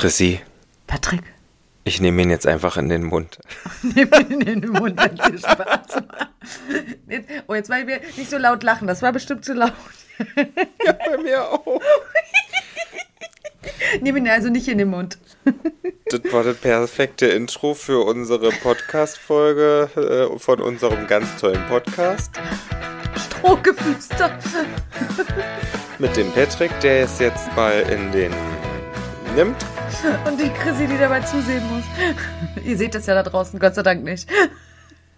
Chrissy, Patrick, ich nehme ihn jetzt einfach in den Mund. nimm ihn in den Mund, wenn es dir Spaß macht. Oh, jetzt wollen wir nicht so laut lachen. Das war bestimmt zu laut. Ja, bei mir auch. Nimm ihn also nicht in den Mund. Das war das perfekte Intro für unsere Podcast-Folge äh, von unserem ganz tollen Podcast. Strohgeflüster. Mit dem Patrick, der es jetzt mal in den nimmt. Und die Chrissy, die dabei zusehen muss. Ihr seht das ja da draußen, Gott sei Dank nicht.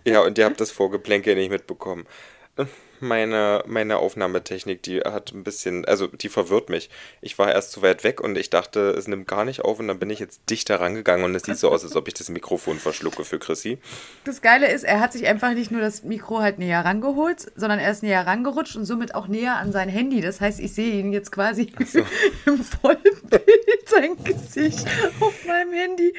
Ja, und ihr habt das Vorgeplänkel nicht mitbekommen. Meine, meine Aufnahmetechnik, die hat ein bisschen, also die verwirrt mich. Ich war erst zu weit weg und ich dachte, es nimmt gar nicht auf und dann bin ich jetzt dichter rangegangen und es sieht so aus, als ob ich das Mikrofon verschlucke für Chrissy. Das Geile ist, er hat sich einfach nicht nur das Mikro halt näher rangeholt, sondern er ist näher rangerutscht und somit auch näher an sein Handy. Das heißt, ich sehe ihn jetzt quasi so. im Vollbild, sein Gesicht auf meinem Handy.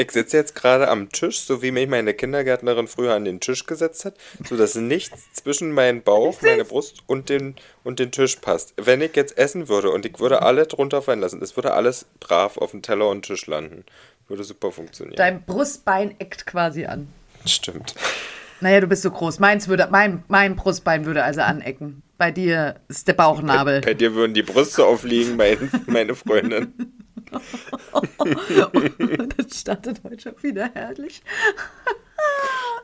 Ich sitze jetzt gerade am Tisch, so wie mich meine Kindergärtnerin früher an den Tisch gesetzt hat, sodass nichts zwischen meinen Bauch, meine Brust und den, und den Tisch passt. Wenn ich jetzt essen würde und ich würde alle drunter fallen lassen, es würde alles brav auf dem Teller und Tisch landen. Würde super funktionieren. Dein Brustbein eckt quasi an. Stimmt. Naja, du bist so groß. Meins würde, mein, mein Brustbein würde also anecken. Bei dir ist der Bauchnabel. Bei dir würden die Brüste aufliegen, mein, meine Freundin. Das startet heute schon wieder herrlich.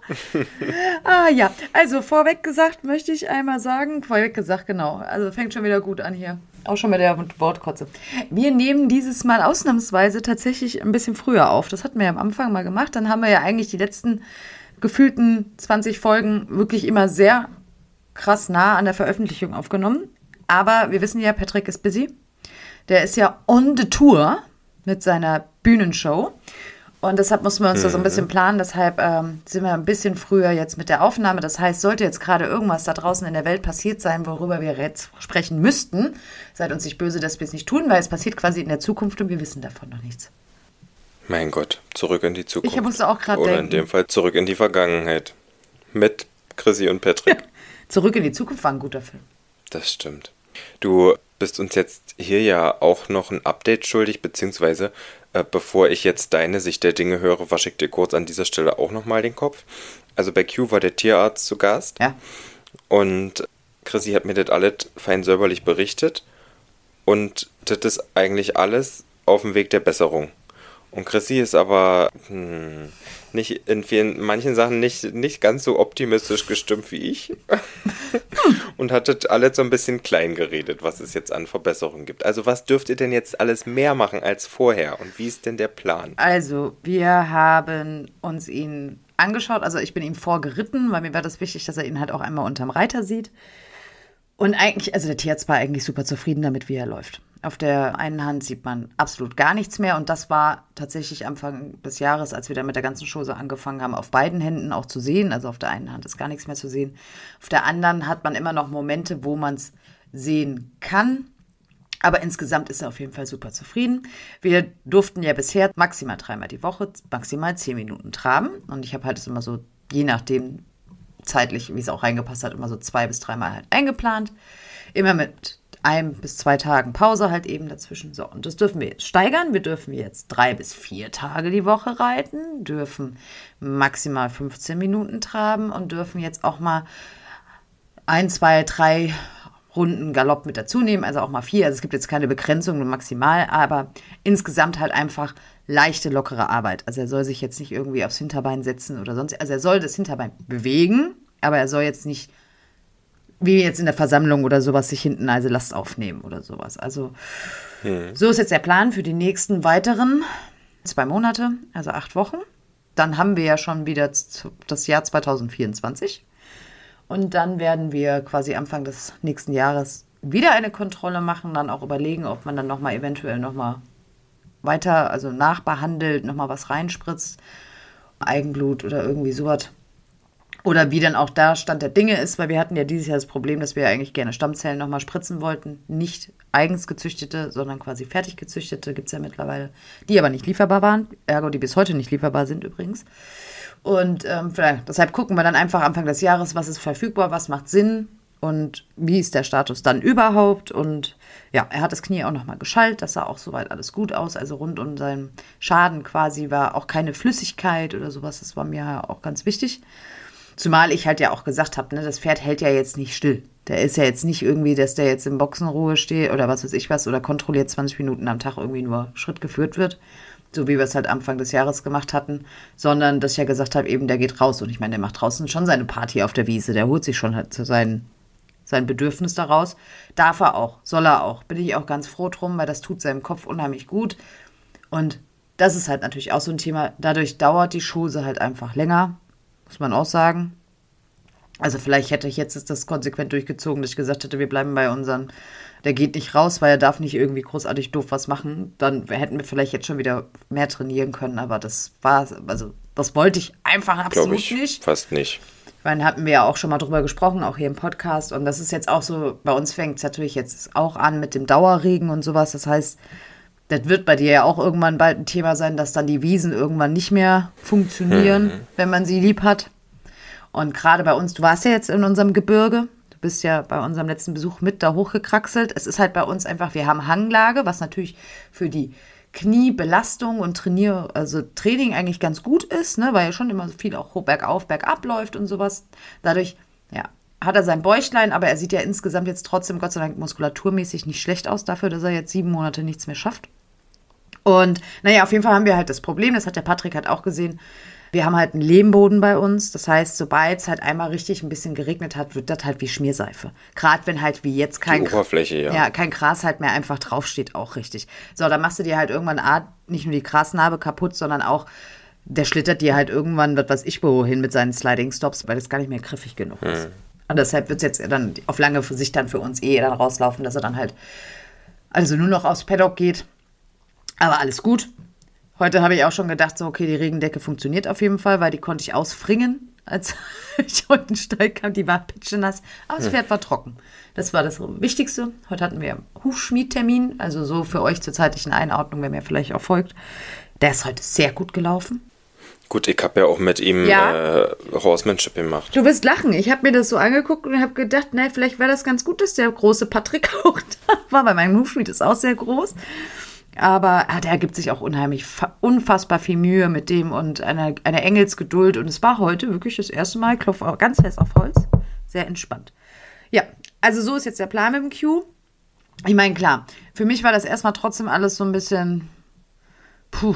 ah ja, also vorweg gesagt möchte ich einmal sagen, vorweg gesagt, genau, also fängt schon wieder gut an hier. Auch schon mit der Wortkotze. Wir nehmen dieses Mal ausnahmsweise tatsächlich ein bisschen früher auf. Das hatten wir ja am Anfang mal gemacht. Dann haben wir ja eigentlich die letzten gefühlten 20 Folgen wirklich immer sehr krass nah an der Veröffentlichung aufgenommen. Aber wir wissen ja, Patrick ist busy. Der ist ja on the tour mit seiner Bühnenshow. Und deshalb mussten wir uns mhm. das so ein bisschen planen. Deshalb ähm, sind wir ein bisschen früher jetzt mit der Aufnahme. Das heißt, sollte jetzt gerade irgendwas da draußen in der Welt passiert sein, worüber wir jetzt sprechen müssten, seid uns nicht böse, dass wir es nicht tun, weil es passiert quasi in der Zukunft und wir wissen davon noch nichts. Mein Gott, zurück in die Zukunft. Ich musste auch gerade Oder denken. in dem Fall zurück in die Vergangenheit. Mit Chrissy und Patrick. Zurück in die Zukunft war ein guter Film. Das stimmt. Du bist uns jetzt hier ja auch noch ein Update schuldig, beziehungsweise äh, bevor ich jetzt deine Sicht der Dinge höre, wasche ich dir kurz an dieser Stelle auch nochmal den Kopf. Also bei Q war der Tierarzt zu Gast. Ja. Und Chrissy hat mir das alles fein säuberlich berichtet. Und das ist eigentlich alles auf dem Weg der Besserung. Und Chrissy ist aber hm, nicht in vielen, manchen Sachen nicht, nicht ganz so optimistisch gestimmt wie ich. und hat das alles so ein bisschen klein geredet, was es jetzt an Verbesserungen gibt. Also was dürft ihr denn jetzt alles mehr machen als vorher? Und wie ist denn der Plan? Also, wir haben uns ihn angeschaut. Also, ich bin ihm vorgeritten, weil mir war das wichtig, dass er ihn halt auch einmal unterm Reiter sieht. Und eigentlich, also der Tierarzt war eigentlich super zufrieden damit, wie er läuft. Auf der einen Hand sieht man absolut gar nichts mehr und das war tatsächlich Anfang des Jahres, als wir dann mit der ganzen Chose angefangen haben, auf beiden Händen auch zu sehen. Also auf der einen Hand ist gar nichts mehr zu sehen. Auf der anderen hat man immer noch Momente, wo man es sehen kann. Aber insgesamt ist er auf jeden Fall super zufrieden. Wir durften ja bisher maximal dreimal die Woche, maximal zehn Minuten traben. Und ich habe halt immer so, je nachdem zeitlich, wie es auch reingepasst hat, immer so zwei bis dreimal halt eingeplant. Immer mit ein bis zwei Tagen Pause halt eben dazwischen. So, und das dürfen wir jetzt steigern. Wir dürfen jetzt drei bis vier Tage die Woche reiten, dürfen maximal 15 Minuten traben und dürfen jetzt auch mal ein, zwei, drei Runden Galopp mit dazu nehmen, also auch mal vier. Also es gibt jetzt keine Begrenzung, nur maximal, aber insgesamt halt einfach leichte, lockere Arbeit. Also er soll sich jetzt nicht irgendwie aufs Hinterbein setzen oder sonst. Also er soll das Hinterbein bewegen, aber er soll jetzt nicht wie jetzt in der Versammlung oder sowas sich hinten also Last aufnehmen oder sowas. Also hm. so ist jetzt der Plan für die nächsten weiteren zwei Monate, also acht Wochen. Dann haben wir ja schon wieder das Jahr 2024. Und dann werden wir quasi Anfang des nächsten Jahres wieder eine Kontrolle machen, dann auch überlegen, ob man dann nochmal eventuell nochmal weiter, also nachbehandelt, nochmal was reinspritzt, Eigenblut oder irgendwie sowas. Oder wie dann auch da Stand der Dinge ist, weil wir hatten ja dieses Jahr das Problem, dass wir eigentlich gerne Stammzellen nochmal spritzen wollten. Nicht eigens gezüchtete, sondern quasi fertig gezüchtete, gibt es ja mittlerweile, die aber nicht lieferbar waren. Ergo, die bis heute nicht lieferbar sind übrigens. Und ähm, deshalb gucken wir dann einfach Anfang des Jahres, was ist verfügbar, was macht Sinn und wie ist der Status dann überhaupt. Und ja, er hat das Knie auch nochmal geschallt, das sah auch soweit alles gut aus. Also rund um seinen Schaden quasi war auch keine Flüssigkeit oder sowas. Das war mir auch ganz wichtig. Zumal ich halt ja auch gesagt habe, ne, das Pferd hält ja jetzt nicht still. Der ist ja jetzt nicht irgendwie, dass der jetzt in Boxenruhe steht oder was weiß ich was oder kontrolliert 20 Minuten am Tag irgendwie nur Schritt geführt wird, so wie wir es halt Anfang des Jahres gemacht hatten, sondern dass ich ja gesagt habe, eben der geht raus und ich meine, der macht draußen schon seine Party auf der Wiese, der holt sich schon halt zu seinen sein Bedürfnis daraus. Darf er auch, soll er auch. Bin ich auch ganz froh drum, weil das tut seinem Kopf unheimlich gut. Und das ist halt natürlich auch so ein Thema. Dadurch dauert die Schose halt einfach länger, muss man auch sagen. Also vielleicht hätte ich jetzt das konsequent durchgezogen, dass ich gesagt hätte, wir bleiben bei unseren, der geht nicht raus, weil er darf nicht irgendwie großartig doof was machen. Dann hätten wir vielleicht jetzt schon wieder mehr trainieren können, aber das war, also das wollte ich einfach absolut ich nicht. Fast nicht. Ich meine, hatten wir ja auch schon mal drüber gesprochen, auch hier im Podcast. Und das ist jetzt auch so, bei uns fängt es natürlich jetzt auch an mit dem Dauerregen und sowas. Das heißt, das wird bei dir ja auch irgendwann bald ein Thema sein, dass dann die Wiesen irgendwann nicht mehr funktionieren, mhm. wenn man sie lieb hat. Und gerade bei uns, du warst ja jetzt in unserem Gebirge, du bist ja bei unserem letzten Besuch mit da hochgekraxelt. Es ist halt bei uns einfach, wir haben Hanglage, was natürlich für die Kniebelastung und Trainier, also Training eigentlich ganz gut ist, ne, weil ja schon immer so viel auch bergauf, bergab läuft und sowas. Dadurch, ja, hat er sein Bäuchlein, aber er sieht ja insgesamt jetzt trotzdem, Gott sei Dank, muskulaturmäßig nicht schlecht aus dafür, dass er jetzt sieben Monate nichts mehr schafft. Und naja, auf jeden Fall haben wir halt das Problem, das hat der Patrick halt auch gesehen, wir haben halt einen Lehmboden bei uns. Das heißt, sobald es halt einmal richtig ein bisschen geregnet hat, wird das halt wie Schmierseife. Gerade wenn halt wie jetzt kein, Oberfläche, ja. ja. kein Gras halt mehr einfach draufsteht, auch richtig. So, dann machst du dir halt irgendwann Art, nicht nur die Grasnarbe kaputt, sondern auch, der schlittert dir halt irgendwann, was weiß ich, wohin mit seinen Sliding Stops, weil das gar nicht mehr griffig genug ist. Hm. Und deshalb wird es jetzt dann auf lange Sicht dann für uns eh dann rauslaufen, dass er dann halt also nur noch aufs Paddock geht. Aber alles gut. Heute habe ich auch schon gedacht, so, okay, die Regendecke funktioniert auf jeden Fall, weil die konnte ich ausfringen, als ich heute in den Stall kam. Die war pitschenass, aber das hm. Pferd war trocken. Das war das Wichtigste. Heute hatten wir Hufschmiedtermin, also so für euch zur zeitlichen Einordnung, wenn mir vielleicht auch folgt. Der ist heute sehr gut gelaufen. Gut, ich habe ja auch mit ihm ja. äh, Horsemanship gemacht. Du wirst lachen. Ich habe mir das so angeguckt und habe gedacht, na, vielleicht wäre das ganz gut, dass der große Patrick auch da war, weil mein Hufschmied ist auch sehr groß. Aber ah, der gibt sich auch unheimlich, unfassbar viel Mühe mit dem und eine, eine Engelsgeduld. Und es war heute wirklich das erste Mal, ich klopfe ganz fest auf Holz, sehr entspannt. Ja, also so ist jetzt der Plan mit dem Q. Ich meine, klar, für mich war das erstmal trotzdem alles so ein bisschen, puh,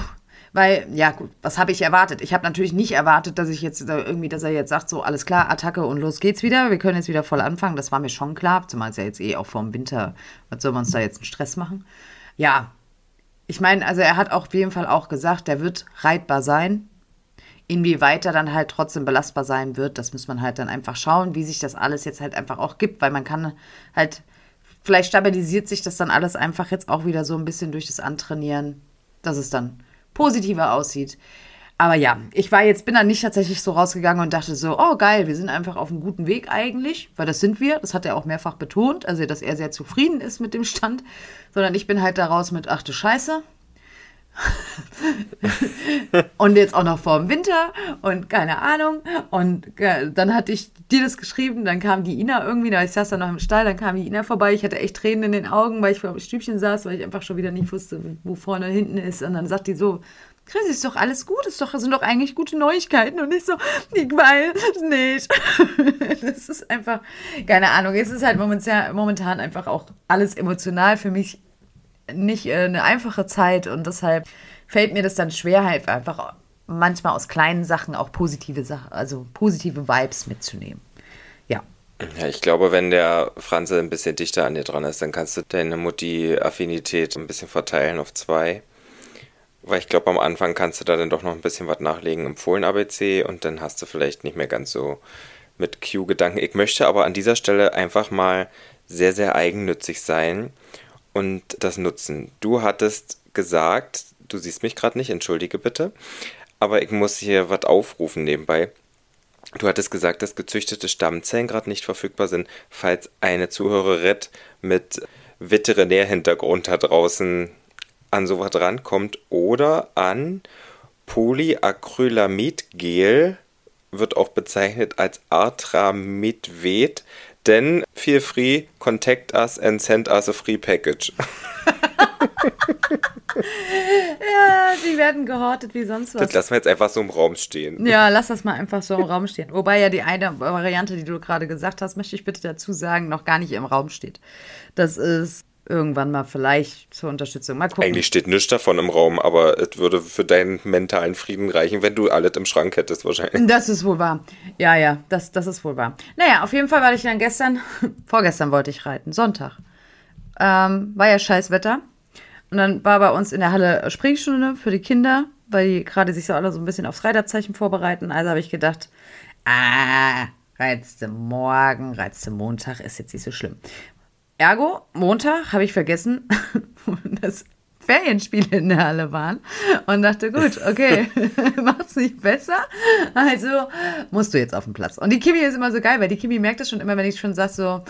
weil, ja gut, was habe ich erwartet? Ich habe natürlich nicht erwartet, dass ich jetzt irgendwie, dass er jetzt sagt, so alles klar, Attacke und los geht's wieder. Wir können jetzt wieder voll anfangen. Das war mir schon klar, zumal es ja jetzt eh auch vor dem Winter, was soll man uns da jetzt einen Stress machen? Ja, ich meine, also er hat auf jeden Fall auch gesagt, der wird reitbar sein. Inwieweit er dann halt trotzdem belastbar sein wird, das muss man halt dann einfach schauen, wie sich das alles jetzt halt einfach auch gibt, weil man kann halt, vielleicht stabilisiert sich das dann alles einfach jetzt auch wieder so ein bisschen durch das Antrainieren, dass es dann positiver aussieht. Aber ja, ich war jetzt, bin dann nicht tatsächlich so rausgegangen und dachte so, oh geil, wir sind einfach auf einem guten Weg eigentlich, weil das sind wir. Das hat er auch mehrfach betont, also dass er sehr zufrieden ist mit dem Stand sondern ich bin halt daraus mit, ach du Scheiße. und jetzt auch noch vor dem Winter und keine Ahnung. Und dann hatte ich dir das geschrieben, dann kam die Ina irgendwie, da ich saß dann noch im Stall, dann kam die Ina vorbei. Ich hatte echt Tränen in den Augen, weil ich vor dem Stübchen saß, weil ich einfach schon wieder nicht wusste, wo vorne und hinten ist. Und dann sagt die so, Chris, ist doch alles gut, ist doch, sind doch eigentlich gute Neuigkeiten und ich so, ich weiß nicht. das ist einfach, keine Ahnung, es ist halt momentan, einfach auch alles emotional für mich nicht äh, eine einfache Zeit und deshalb fällt mir das dann schwer, halt einfach manchmal aus kleinen Sachen auch positive Sachen, also positive Vibes mitzunehmen. Ja. Ja, ich glaube, wenn der Franze ein bisschen dichter an dir dran ist, dann kannst du deine Mutti-Affinität ein bisschen verteilen auf zwei. Weil ich glaube, am Anfang kannst du da dann doch noch ein bisschen was nachlegen im Fohlen-ABC und dann hast du vielleicht nicht mehr ganz so mit Q-Gedanken. Ich möchte aber an dieser Stelle einfach mal sehr, sehr eigennützig sein und das nutzen. Du hattest gesagt, du siehst mich gerade nicht, entschuldige bitte, aber ich muss hier was aufrufen nebenbei. Du hattest gesagt, dass gezüchtete Stammzellen gerade nicht verfügbar sind, falls eine Zuhörerin mit Veterinärhintergrund da draußen an sowas rankommt oder an Polyacrylamidgel wird auch bezeichnet als Artramidvet. Denn feel free, contact us and send us a free package. ja, die werden gehortet wie sonst was. Das lassen wir jetzt einfach so im Raum stehen. Ja, lass das mal einfach so im Raum stehen. Wobei ja die eine Variante, die du gerade gesagt hast, möchte ich bitte dazu sagen, noch gar nicht im Raum steht. Das ist irgendwann mal vielleicht zur Unterstützung. Mal gucken. Eigentlich steht nichts davon im Raum, aber es würde für deinen mentalen Frieden reichen, wenn du alles im Schrank hättest wahrscheinlich. Das ist wohl wahr. Ja, ja, das, das ist wohl wahr. Naja, auf jeden Fall war ich dann gestern, vorgestern wollte ich reiten, Sonntag. Ähm, war ja scheiß Wetter. Und dann war bei uns in der Halle Springstunde für die Kinder, weil die gerade sich so alle so ein bisschen aufs Reiterzeichen vorbereiten. Also habe ich gedacht, ah, reizte morgen, reizte Montag, ist jetzt nicht so schlimm. Ergo, Montag habe ich vergessen, dass Ferienspiele in der Halle waren und dachte, gut, okay, macht's nicht besser. Also musst du jetzt auf den Platz. Und die Kimi ist immer so geil, weil die Kimi merkt das schon immer, wenn ich schon sag so,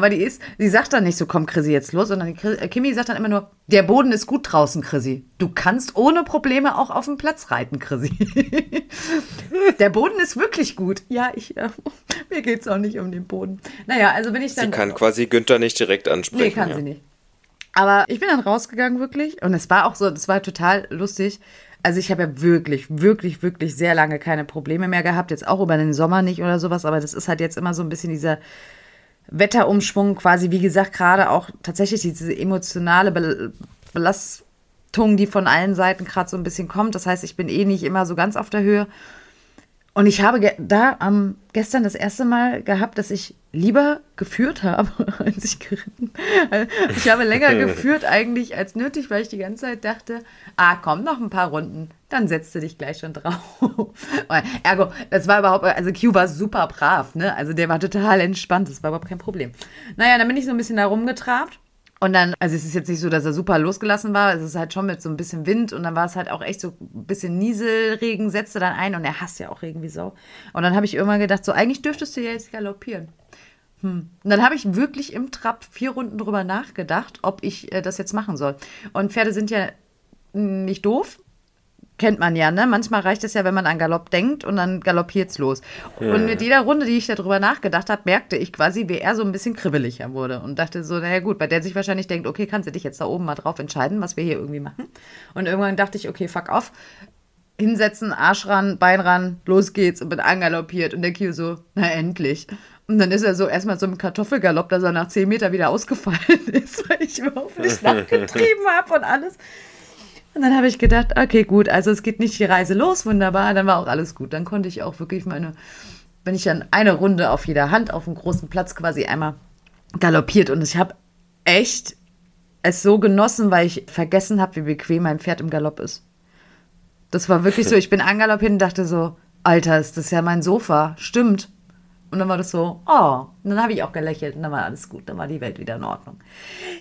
weil die ist, die sagt dann nicht so, komm Chrissy jetzt los, sondern die äh, Kimi sagt dann immer nur, der Boden ist gut draußen, Chrissy. Du kannst ohne Probleme auch auf den Platz reiten, Chrissy. der Boden ist wirklich gut. Ja, ich, äh, mir geht's auch nicht um den Boden. Naja, also bin ich dann. Sie kann quasi Günther nicht direkt ansprechen. Nee, kann ja. sie nicht. Aber ich bin dann rausgegangen wirklich und es war auch so, das war total lustig. Also ich habe ja wirklich, wirklich, wirklich sehr lange keine Probleme mehr gehabt. Jetzt auch über den Sommer nicht oder sowas, aber das ist halt jetzt immer so ein bisschen dieser Wetterumschwung quasi, wie gesagt, gerade auch tatsächlich diese emotionale Belastung, die von allen Seiten gerade so ein bisschen kommt. Das heißt, ich bin eh nicht immer so ganz auf der Höhe. Und ich habe da am gestern das erste Mal gehabt, dass ich lieber geführt habe, als ich geritten. Ich habe länger geführt eigentlich als nötig, weil ich die ganze Zeit dachte, ah, komm, noch ein paar Runden, dann setzt du dich gleich schon drauf. Ergo, das war überhaupt, also Q war super brav, ne? Also der war total entspannt, das war überhaupt kein Problem. Naja, dann bin ich so ein bisschen da rumgetrabt und dann, also es ist jetzt nicht so, dass er super losgelassen war, es ist halt schon mit so ein bisschen Wind und dann war es halt auch echt so ein bisschen Nieselregen setzte dann ein und er hasst ja auch Regen wie Sau. Und dann habe ich irgendwann gedacht, so eigentlich dürftest du ja jetzt galoppieren. Hm. Und dann habe ich wirklich im Trab vier Runden drüber nachgedacht, ob ich äh, das jetzt machen soll. Und Pferde sind ja nicht doof, kennt man ja, ne? Manchmal reicht es ja, wenn man an Galopp denkt und dann galoppiert's los. Ja. Und mit jeder Runde, die ich darüber nachgedacht habe, merkte ich quasi, wie er so ein bisschen kribbeliger wurde und dachte so, naja gut, weil der sich wahrscheinlich denkt, okay, kannst du dich jetzt da oben mal drauf entscheiden, was wir hier irgendwie machen. Und irgendwann dachte ich, okay, fuck off. Hinsetzen, Arsch ran, Bein ran, los geht's und bin angaloppiert und der Kio so, na endlich. Und dann ist er so erstmal so im Kartoffelgalopp, dass er nach zehn Meter wieder ausgefallen ist, weil ich überhaupt nicht nachgetrieben habe und alles. Und dann habe ich gedacht, okay, gut, also es geht nicht die Reise los, wunderbar, dann war auch alles gut. Dann konnte ich auch wirklich meine, wenn ich dann eine Runde auf jeder Hand auf dem großen Platz quasi einmal galoppiert und ich habe echt es so genossen, weil ich vergessen habe, wie bequem mein Pferd im Galopp ist. Das war wirklich so, ich bin angaloppiert und dachte so, Alter, ist das ja mein Sofa, stimmt. Und dann war das so, oh, und dann habe ich auch gelächelt und dann war alles gut, dann war die Welt wieder in Ordnung.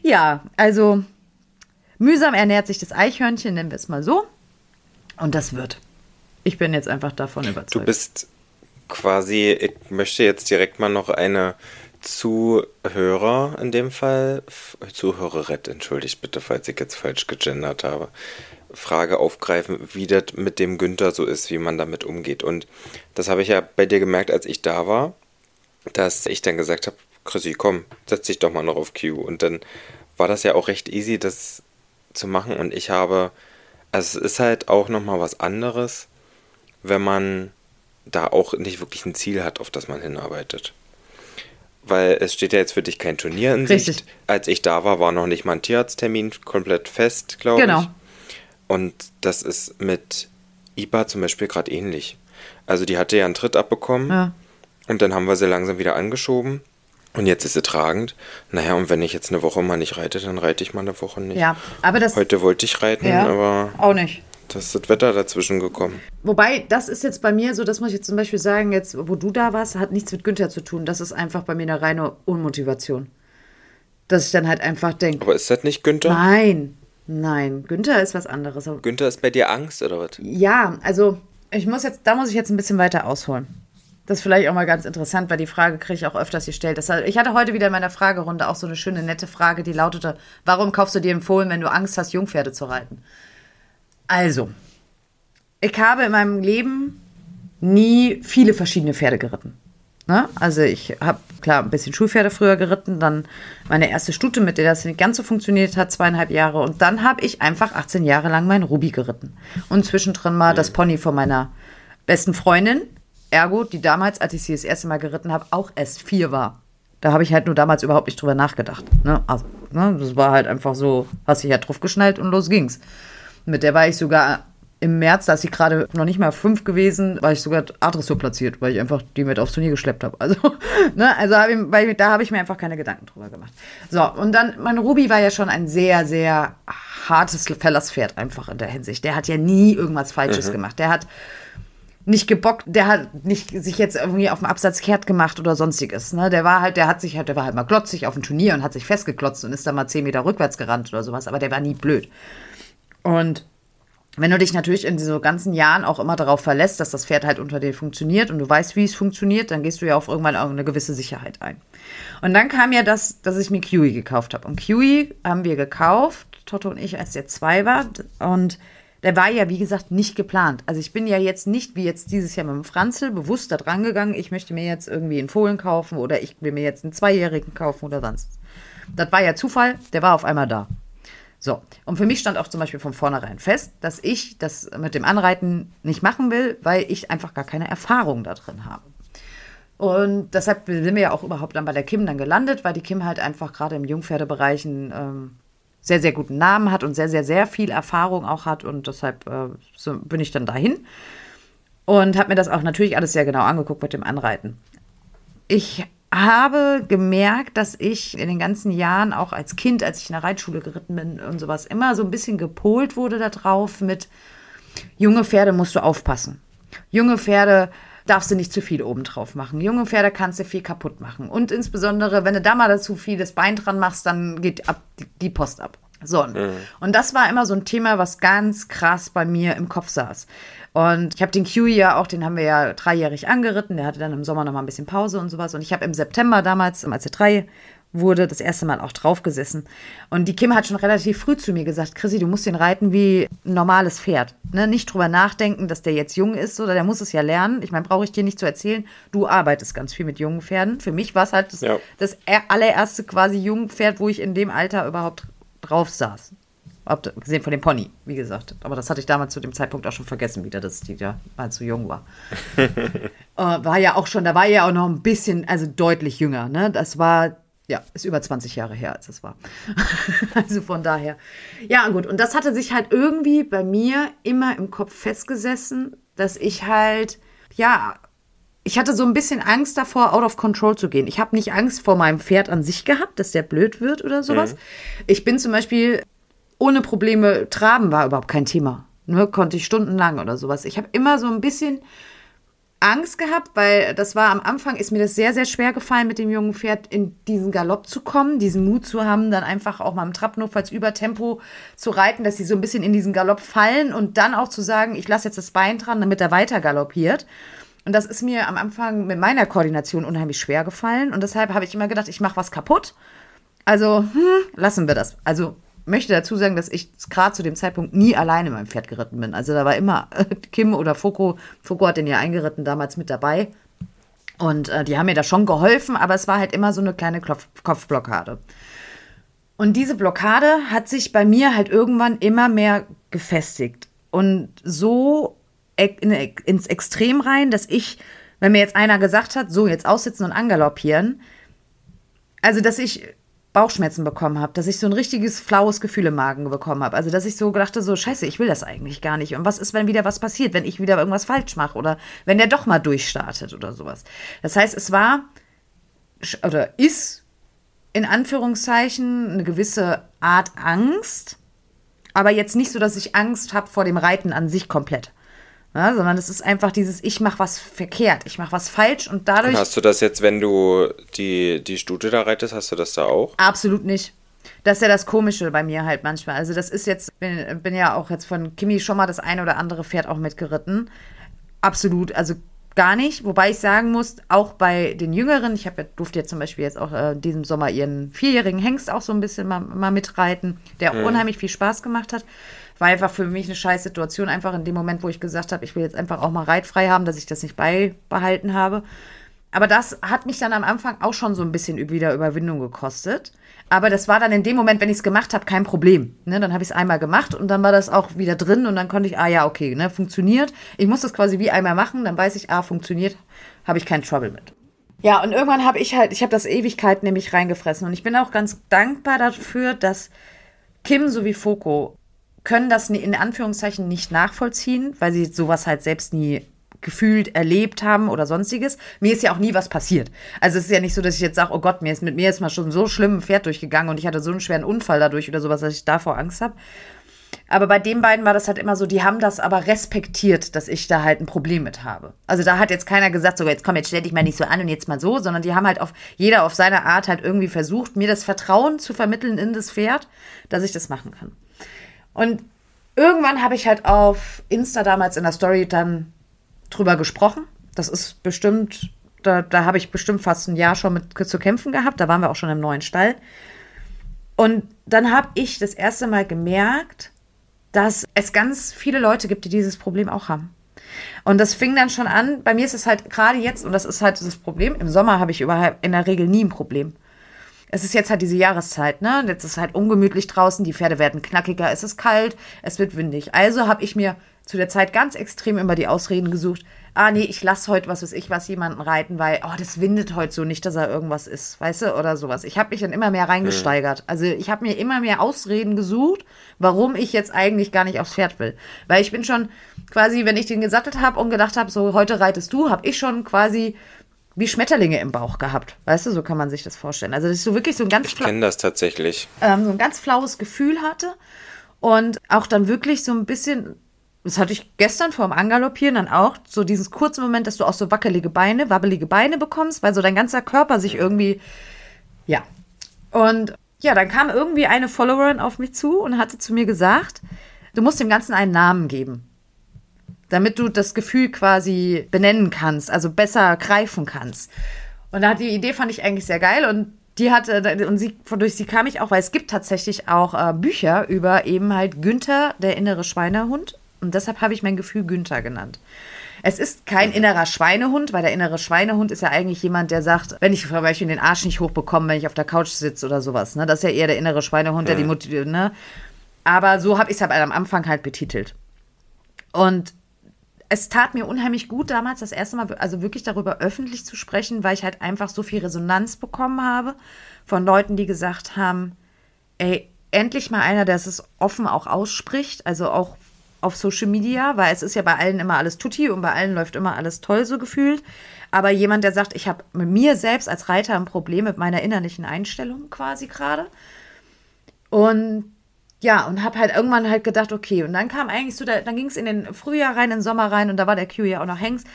Ja, also Mühsam ernährt sich das Eichhörnchen, nennen wir es mal so. Und das wird. Ich bin jetzt einfach davon überzeugt. Du bist quasi, ich möchte jetzt direkt mal noch eine Zuhörer in dem Fall, Zuhörerin, entschuldigt bitte, falls ich jetzt falsch gegendert habe, Frage aufgreifen, wie das mit dem Günther so ist, wie man damit umgeht. Und das habe ich ja bei dir gemerkt, als ich da war, dass ich dann gesagt habe, Chrissy, komm, setz dich doch mal noch auf Q. Und dann war das ja auch recht easy, dass zu machen. Und ich habe, also es ist halt auch nochmal was anderes, wenn man da auch nicht wirklich ein Ziel hat, auf das man hinarbeitet. Weil es steht ja jetzt für dich kein Turnier in Richtig. Sicht. Als ich da war, war noch nicht mal ein Tierarzttermin komplett fest, glaube genau. ich. Und das ist mit IBA zum Beispiel gerade ähnlich. Also die hatte ja einen Tritt abbekommen ja. und dann haben wir sie langsam wieder angeschoben. Und jetzt ist sie tragend. Naja, und wenn ich jetzt eine Woche mal nicht reite, dann reite ich mal eine Woche nicht. Ja, aber das. Heute wollte ich reiten, ja, aber. Auch nicht. Da ist das Wetter dazwischen gekommen. Wobei, das ist jetzt bei mir so, das muss ich jetzt zum Beispiel sagen, jetzt, wo du da warst, hat nichts mit Günther zu tun. Das ist einfach bei mir eine reine Unmotivation. Dass ich dann halt einfach denke. Aber ist das nicht Günther? Nein, nein. Günther ist was anderes. Günther ist bei dir Angst, oder was? Ja, also ich muss jetzt, da muss ich jetzt ein bisschen weiter ausholen. Das ist vielleicht auch mal ganz interessant, weil die Frage kriege ich auch öfters gestellt. Das, ich hatte heute wieder in meiner Fragerunde auch so eine schöne, nette Frage, die lautete: Warum kaufst du dir einen Fohlen, wenn du Angst hast, Jungpferde zu reiten? Also, ich habe in meinem Leben nie viele verschiedene Pferde geritten. Ne? Also ich habe klar ein bisschen Schulpferde früher geritten, dann meine erste Stute, mit der das nicht ganz so funktioniert hat, zweieinhalb Jahre. Und dann habe ich einfach 18 Jahre lang meinen Ruby geritten. Und zwischendrin mal das Pony von meiner besten Freundin, Ergo, die damals, als ich sie das erste Mal geritten habe, auch erst vier war. Da habe ich halt nur damals überhaupt nicht drüber nachgedacht. Ne? Also, ne? Das war halt einfach so, hast dich ja drauf geschnallt und los ging's. Mit der war ich sogar im März, da ist sie gerade noch nicht mal fünf gewesen, war ich sogar Adressur platziert, weil ich einfach die mit aufs Turnier geschleppt habe. Also, ne, also hab ich, weil, da habe ich mir einfach keine Gedanken drüber gemacht. So, und dann, mein Ruby war ja schon ein sehr, sehr hartes Verlasspferd einfach in der Hinsicht. Der hat ja nie irgendwas Falsches mhm. gemacht. Der hat nicht gebockt, der hat nicht sich jetzt irgendwie auf dem Absatz kehrt gemacht oder sonstiges. Ne? Der war halt, der hat sich halt, der war halt mal glotzig auf dem Turnier und hat sich festgeklotzt und ist dann mal zehn Meter rückwärts gerannt oder sowas, aber der war nie blöd. Und wenn du dich natürlich in diesen ganzen Jahren auch immer darauf verlässt, dass das Pferd halt unter dir funktioniert und du weißt, wie es funktioniert, dann gehst du ja auf irgendwann auch eine gewisse Sicherheit ein. Und dann kam ja das, dass ich mir Kiwi gekauft habe. Und Kiwi haben wir gekauft, Toto und ich, als der zwei war. Und der war ja, wie gesagt, nicht geplant. Also ich bin ja jetzt nicht, wie jetzt dieses Jahr mit dem Franzl, bewusst da dran gegangen, ich möchte mir jetzt irgendwie einen Fohlen kaufen oder ich will mir jetzt einen Zweijährigen kaufen oder sonst. Das war ja Zufall, der war auf einmal da. So, und für mich stand auch zum Beispiel von vornherein fest, dass ich das mit dem Anreiten nicht machen will, weil ich einfach gar keine Erfahrung da drin habe. Und deshalb sind wir ja auch überhaupt dann bei der Kim dann gelandet, weil die Kim halt einfach gerade im Jungpferdebereichen ähm, sehr, sehr guten Namen hat und sehr, sehr, sehr viel Erfahrung auch hat. Und deshalb äh, so bin ich dann dahin und habe mir das auch natürlich alles sehr genau angeguckt mit dem Anreiten. Ich habe gemerkt, dass ich in den ganzen Jahren, auch als Kind, als ich in der Reitschule geritten bin und sowas, immer so ein bisschen gepolt wurde darauf mit, junge Pferde musst du aufpassen. Junge Pferde darfst du nicht zu viel obendrauf machen. Junge Pferde kannst du viel kaputt machen. Und insbesondere, wenn du da mal dazu viel das Bein dran machst, dann geht ab, die Post ab. So. Mhm. Und das war immer so ein Thema, was ganz krass bei mir im Kopf saß. Und ich habe den Q ja auch, den haben wir ja dreijährig angeritten. Der hatte dann im Sommer noch mal ein bisschen Pause und sowas. Und ich habe im September damals, als er drei wurde, das erste Mal auch draufgesessen. Und die Kim hat schon relativ früh zu mir gesagt, Chrissy, du musst den reiten wie ein normales Pferd. Ne? Nicht drüber nachdenken, dass der jetzt jung ist oder der muss es ja lernen. Ich meine, brauche ich dir nicht zu erzählen, du arbeitest ganz viel mit jungen Pferden. Für mich war es halt das, ja. das allererste quasi junge Pferd, wo ich in dem Alter überhaupt drauf saß. Abgesehen von dem Pony, wie gesagt. Aber das hatte ich damals zu dem Zeitpunkt auch schon vergessen, wieder, dass die da mal zu jung war. äh, war ja auch schon, da war ja auch noch ein bisschen, also deutlich jünger. Ne? Das war, ja, ist über 20 Jahre her, als es war. also von daher. Ja, gut. Und das hatte sich halt irgendwie bei mir immer im Kopf festgesessen, dass ich halt, ja, ich hatte so ein bisschen Angst davor, out of control zu gehen. Ich habe nicht Angst vor meinem Pferd an sich gehabt, dass der blöd wird oder sowas. Mhm. Ich bin zum Beispiel ohne Probleme traben war überhaupt kein Thema. Ne, konnte ich stundenlang oder sowas. Ich habe immer so ein bisschen Angst gehabt, weil das war am Anfang, ist mir das sehr, sehr schwer gefallen, mit dem jungen Pferd in diesen Galopp zu kommen, diesen Mut zu haben, dann einfach auch mal im Trab notfalls über Tempo zu reiten, dass sie so ein bisschen in diesen Galopp fallen und dann auch zu sagen, ich lasse jetzt das Bein dran, damit er weiter galoppiert. Und das ist mir am Anfang mit meiner Koordination unheimlich schwer gefallen und deshalb habe ich immer gedacht, ich mache was kaputt. Also, hm, lassen wir das. Also möchte dazu sagen, dass ich gerade zu dem Zeitpunkt nie alleine mein Pferd geritten bin. Also da war immer äh, Kim oder Foko. Foko hat den ja eingeritten damals mit dabei. Und äh, die haben mir da schon geholfen, aber es war halt immer so eine kleine Kopf Kopfblockade. Und diese Blockade hat sich bei mir halt irgendwann immer mehr gefestigt. Und so in, ins Extrem rein, dass ich, wenn mir jetzt einer gesagt hat, so jetzt aussitzen und angaloppieren, also dass ich Bauchschmerzen bekommen habe, dass ich so ein richtiges flaues Gefühl im Magen bekommen habe. Also, dass ich so dachte, so, scheiße, ich will das eigentlich gar nicht. Und was ist, wenn wieder was passiert, wenn ich wieder irgendwas falsch mache oder wenn der doch mal durchstartet oder sowas. Das heißt, es war oder ist in Anführungszeichen eine gewisse Art Angst, aber jetzt nicht so, dass ich Angst habe vor dem Reiten an sich komplett. Ja, sondern es ist einfach dieses, ich mache was verkehrt, ich mache was falsch und dadurch. hast du das jetzt, wenn du die, die Stute da reitest, hast du das da auch? Absolut nicht. Das ist ja das Komische bei mir halt manchmal. Also das ist jetzt, bin, bin ja auch jetzt von Kimi schon mal das eine oder andere Pferd auch mitgeritten. Absolut, also gar nicht. Wobei ich sagen muss, auch bei den Jüngeren, ich habe ja, durfte ja zum Beispiel jetzt auch äh, diesem Sommer ihren vierjährigen Hengst auch so ein bisschen mal, mal mitreiten, der hm. unheimlich viel Spaß gemacht hat. War einfach für mich eine scheiß Situation, einfach in dem Moment, wo ich gesagt habe, ich will jetzt einfach auch mal reitfrei haben, dass ich das nicht beibehalten habe. aber das hat mich dann am Anfang auch schon so ein bisschen wieder Überwindung gekostet. Aber das war dann in dem Moment, wenn ich es gemacht habe, kein Problem. Ne, dann habe ich es einmal gemacht und dann war das auch wieder drin und dann konnte ich, ah ja, okay, ne, funktioniert. Ich muss das quasi wie einmal machen, dann weiß ich, ah, funktioniert, habe ich keinen Trouble mit. Ja, und irgendwann habe ich halt, ich habe das Ewigkeit nämlich reingefressen und ich bin auch ganz dankbar dafür, dass Kim sowie Foko können das in Anführungszeichen nicht nachvollziehen, weil sie sowas halt selbst nie gefühlt erlebt haben oder sonstiges. Mir ist ja auch nie was passiert. Also es ist ja nicht so, dass ich jetzt sage, oh Gott, mir ist mit mir jetzt mal schon so schlimm ein Pferd durchgegangen und ich hatte so einen schweren Unfall dadurch oder sowas, dass ich davor Angst habe. Aber bei den beiden war das halt immer so, die haben das aber respektiert, dass ich da halt ein Problem mit habe. Also da hat jetzt keiner gesagt, so jetzt komm, jetzt stell dich mal nicht so an und jetzt mal so, sondern die haben halt auf jeder auf seine Art halt irgendwie versucht, mir das Vertrauen zu vermitteln in das Pferd, dass ich das machen kann. Und irgendwann habe ich halt auf Insta damals in der Story dann drüber gesprochen. Das ist bestimmt, da, da habe ich bestimmt fast ein Jahr schon mit zu kämpfen gehabt. Da waren wir auch schon im neuen Stall. Und dann habe ich das erste Mal gemerkt, dass es ganz viele Leute gibt, die dieses Problem auch haben. Und das fing dann schon an. Bei mir ist es halt gerade jetzt, und das ist halt das Problem, im Sommer habe ich überhaupt in der Regel nie ein Problem. Es ist jetzt halt diese Jahreszeit, ne? Jetzt ist halt ungemütlich draußen, die Pferde werden knackiger, es ist kalt, es wird windig. Also habe ich mir zu der Zeit ganz extrem immer die Ausreden gesucht. Ah, nee, ich lasse heute, was weiß ich, was jemanden reiten, weil, oh, das windet heute so nicht, dass er irgendwas ist, weißt du, oder sowas. Ich habe mich dann immer mehr reingesteigert. Also ich habe mir immer mehr Ausreden gesucht, warum ich jetzt eigentlich gar nicht aufs Pferd will. Weil ich bin schon quasi, wenn ich den gesattelt habe und gedacht habe, so heute reitest du, habe ich schon quasi wie Schmetterlinge im Bauch gehabt. Weißt du, so kann man sich das vorstellen. Also, dass ich so wirklich so ein ganz. Ich kenne das tatsächlich. Ähm, so ein ganz flaues Gefühl hatte. Und auch dann wirklich so ein bisschen das hatte ich gestern vor dem Angaloppieren dann auch, so diesen kurzen Moment, dass du auch so wackelige Beine, wabbelige Beine bekommst, weil so dein ganzer Körper sich irgendwie, ja. Und ja, dann kam irgendwie eine Followerin auf mich zu und hatte zu mir gesagt, du musst dem Ganzen einen Namen geben, damit du das Gefühl quasi benennen kannst, also besser greifen kannst. Und da hat die Idee fand ich eigentlich sehr geil und die hatte, und sie, durch sie kam ich auch, weil es gibt tatsächlich auch äh, Bücher über eben halt Günther, der innere Schweinehund. Und deshalb habe ich mein Gefühl Günther genannt. Es ist kein innerer Schweinehund, weil der innere Schweinehund ist ja eigentlich jemand, der sagt, wenn ich zum Beispiel den Arsch nicht hochbekomme, wenn ich auf der Couch sitze oder sowas. Ne? Das ist ja eher der innere Schweinehund, der die motiviert. Ne? Aber so habe ich es halt am Anfang halt betitelt. Und es tat mir unheimlich gut damals, das erste Mal, also wirklich darüber öffentlich zu sprechen, weil ich halt einfach so viel Resonanz bekommen habe von Leuten, die gesagt haben, ey, endlich mal einer, der es offen auch ausspricht, also auch auf Social Media, weil es ist ja bei allen immer alles tutti und bei allen läuft immer alles toll so gefühlt. Aber jemand, der sagt, ich habe mit mir selbst als Reiter ein Problem mit meiner innerlichen Einstellung quasi gerade. Und ja, und habe halt irgendwann halt gedacht, okay, und dann kam eigentlich so, dann ging es in den Frühjahr rein, in den Sommer rein und da war der Q ja auch noch Hengst.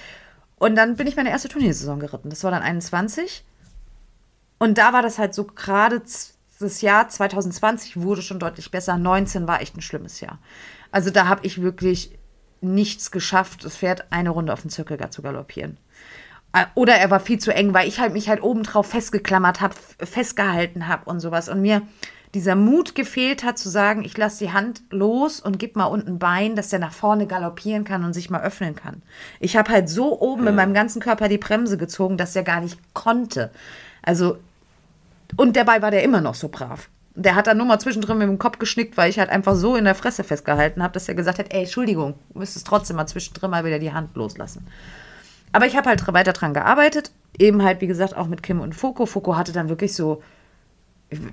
Und dann bin ich meine erste Turniersaison geritten. Das war dann 21. Und da war das halt so gerade das Jahr 2020 wurde schon deutlich besser. 19 war echt ein schlimmes Jahr. Also da habe ich wirklich nichts geschafft, das Pferd eine Runde auf den Zirkel zu galoppieren. Äh, oder er war viel zu eng, weil ich halt mich halt obendrauf festgeklammert habe, festgehalten habe und sowas. Und mir dieser Mut gefehlt hat, zu sagen, ich lasse die Hand los und gib mal unten Bein, dass der nach vorne galoppieren kann und sich mal öffnen kann. Ich habe halt so oben ja. in meinem ganzen Körper die Bremse gezogen, dass er gar nicht konnte. Also, und dabei war der immer noch so brav. Der hat dann nur mal zwischendrin mit dem Kopf geschnickt, weil ich halt einfach so in der Fresse festgehalten habe, dass er gesagt hat, ey, Entschuldigung, du müsstest trotzdem mal zwischendrin mal wieder die Hand loslassen. Aber ich habe halt weiter dran gearbeitet, eben halt, wie gesagt, auch mit Kim und Foko. Foko hatte dann wirklich so,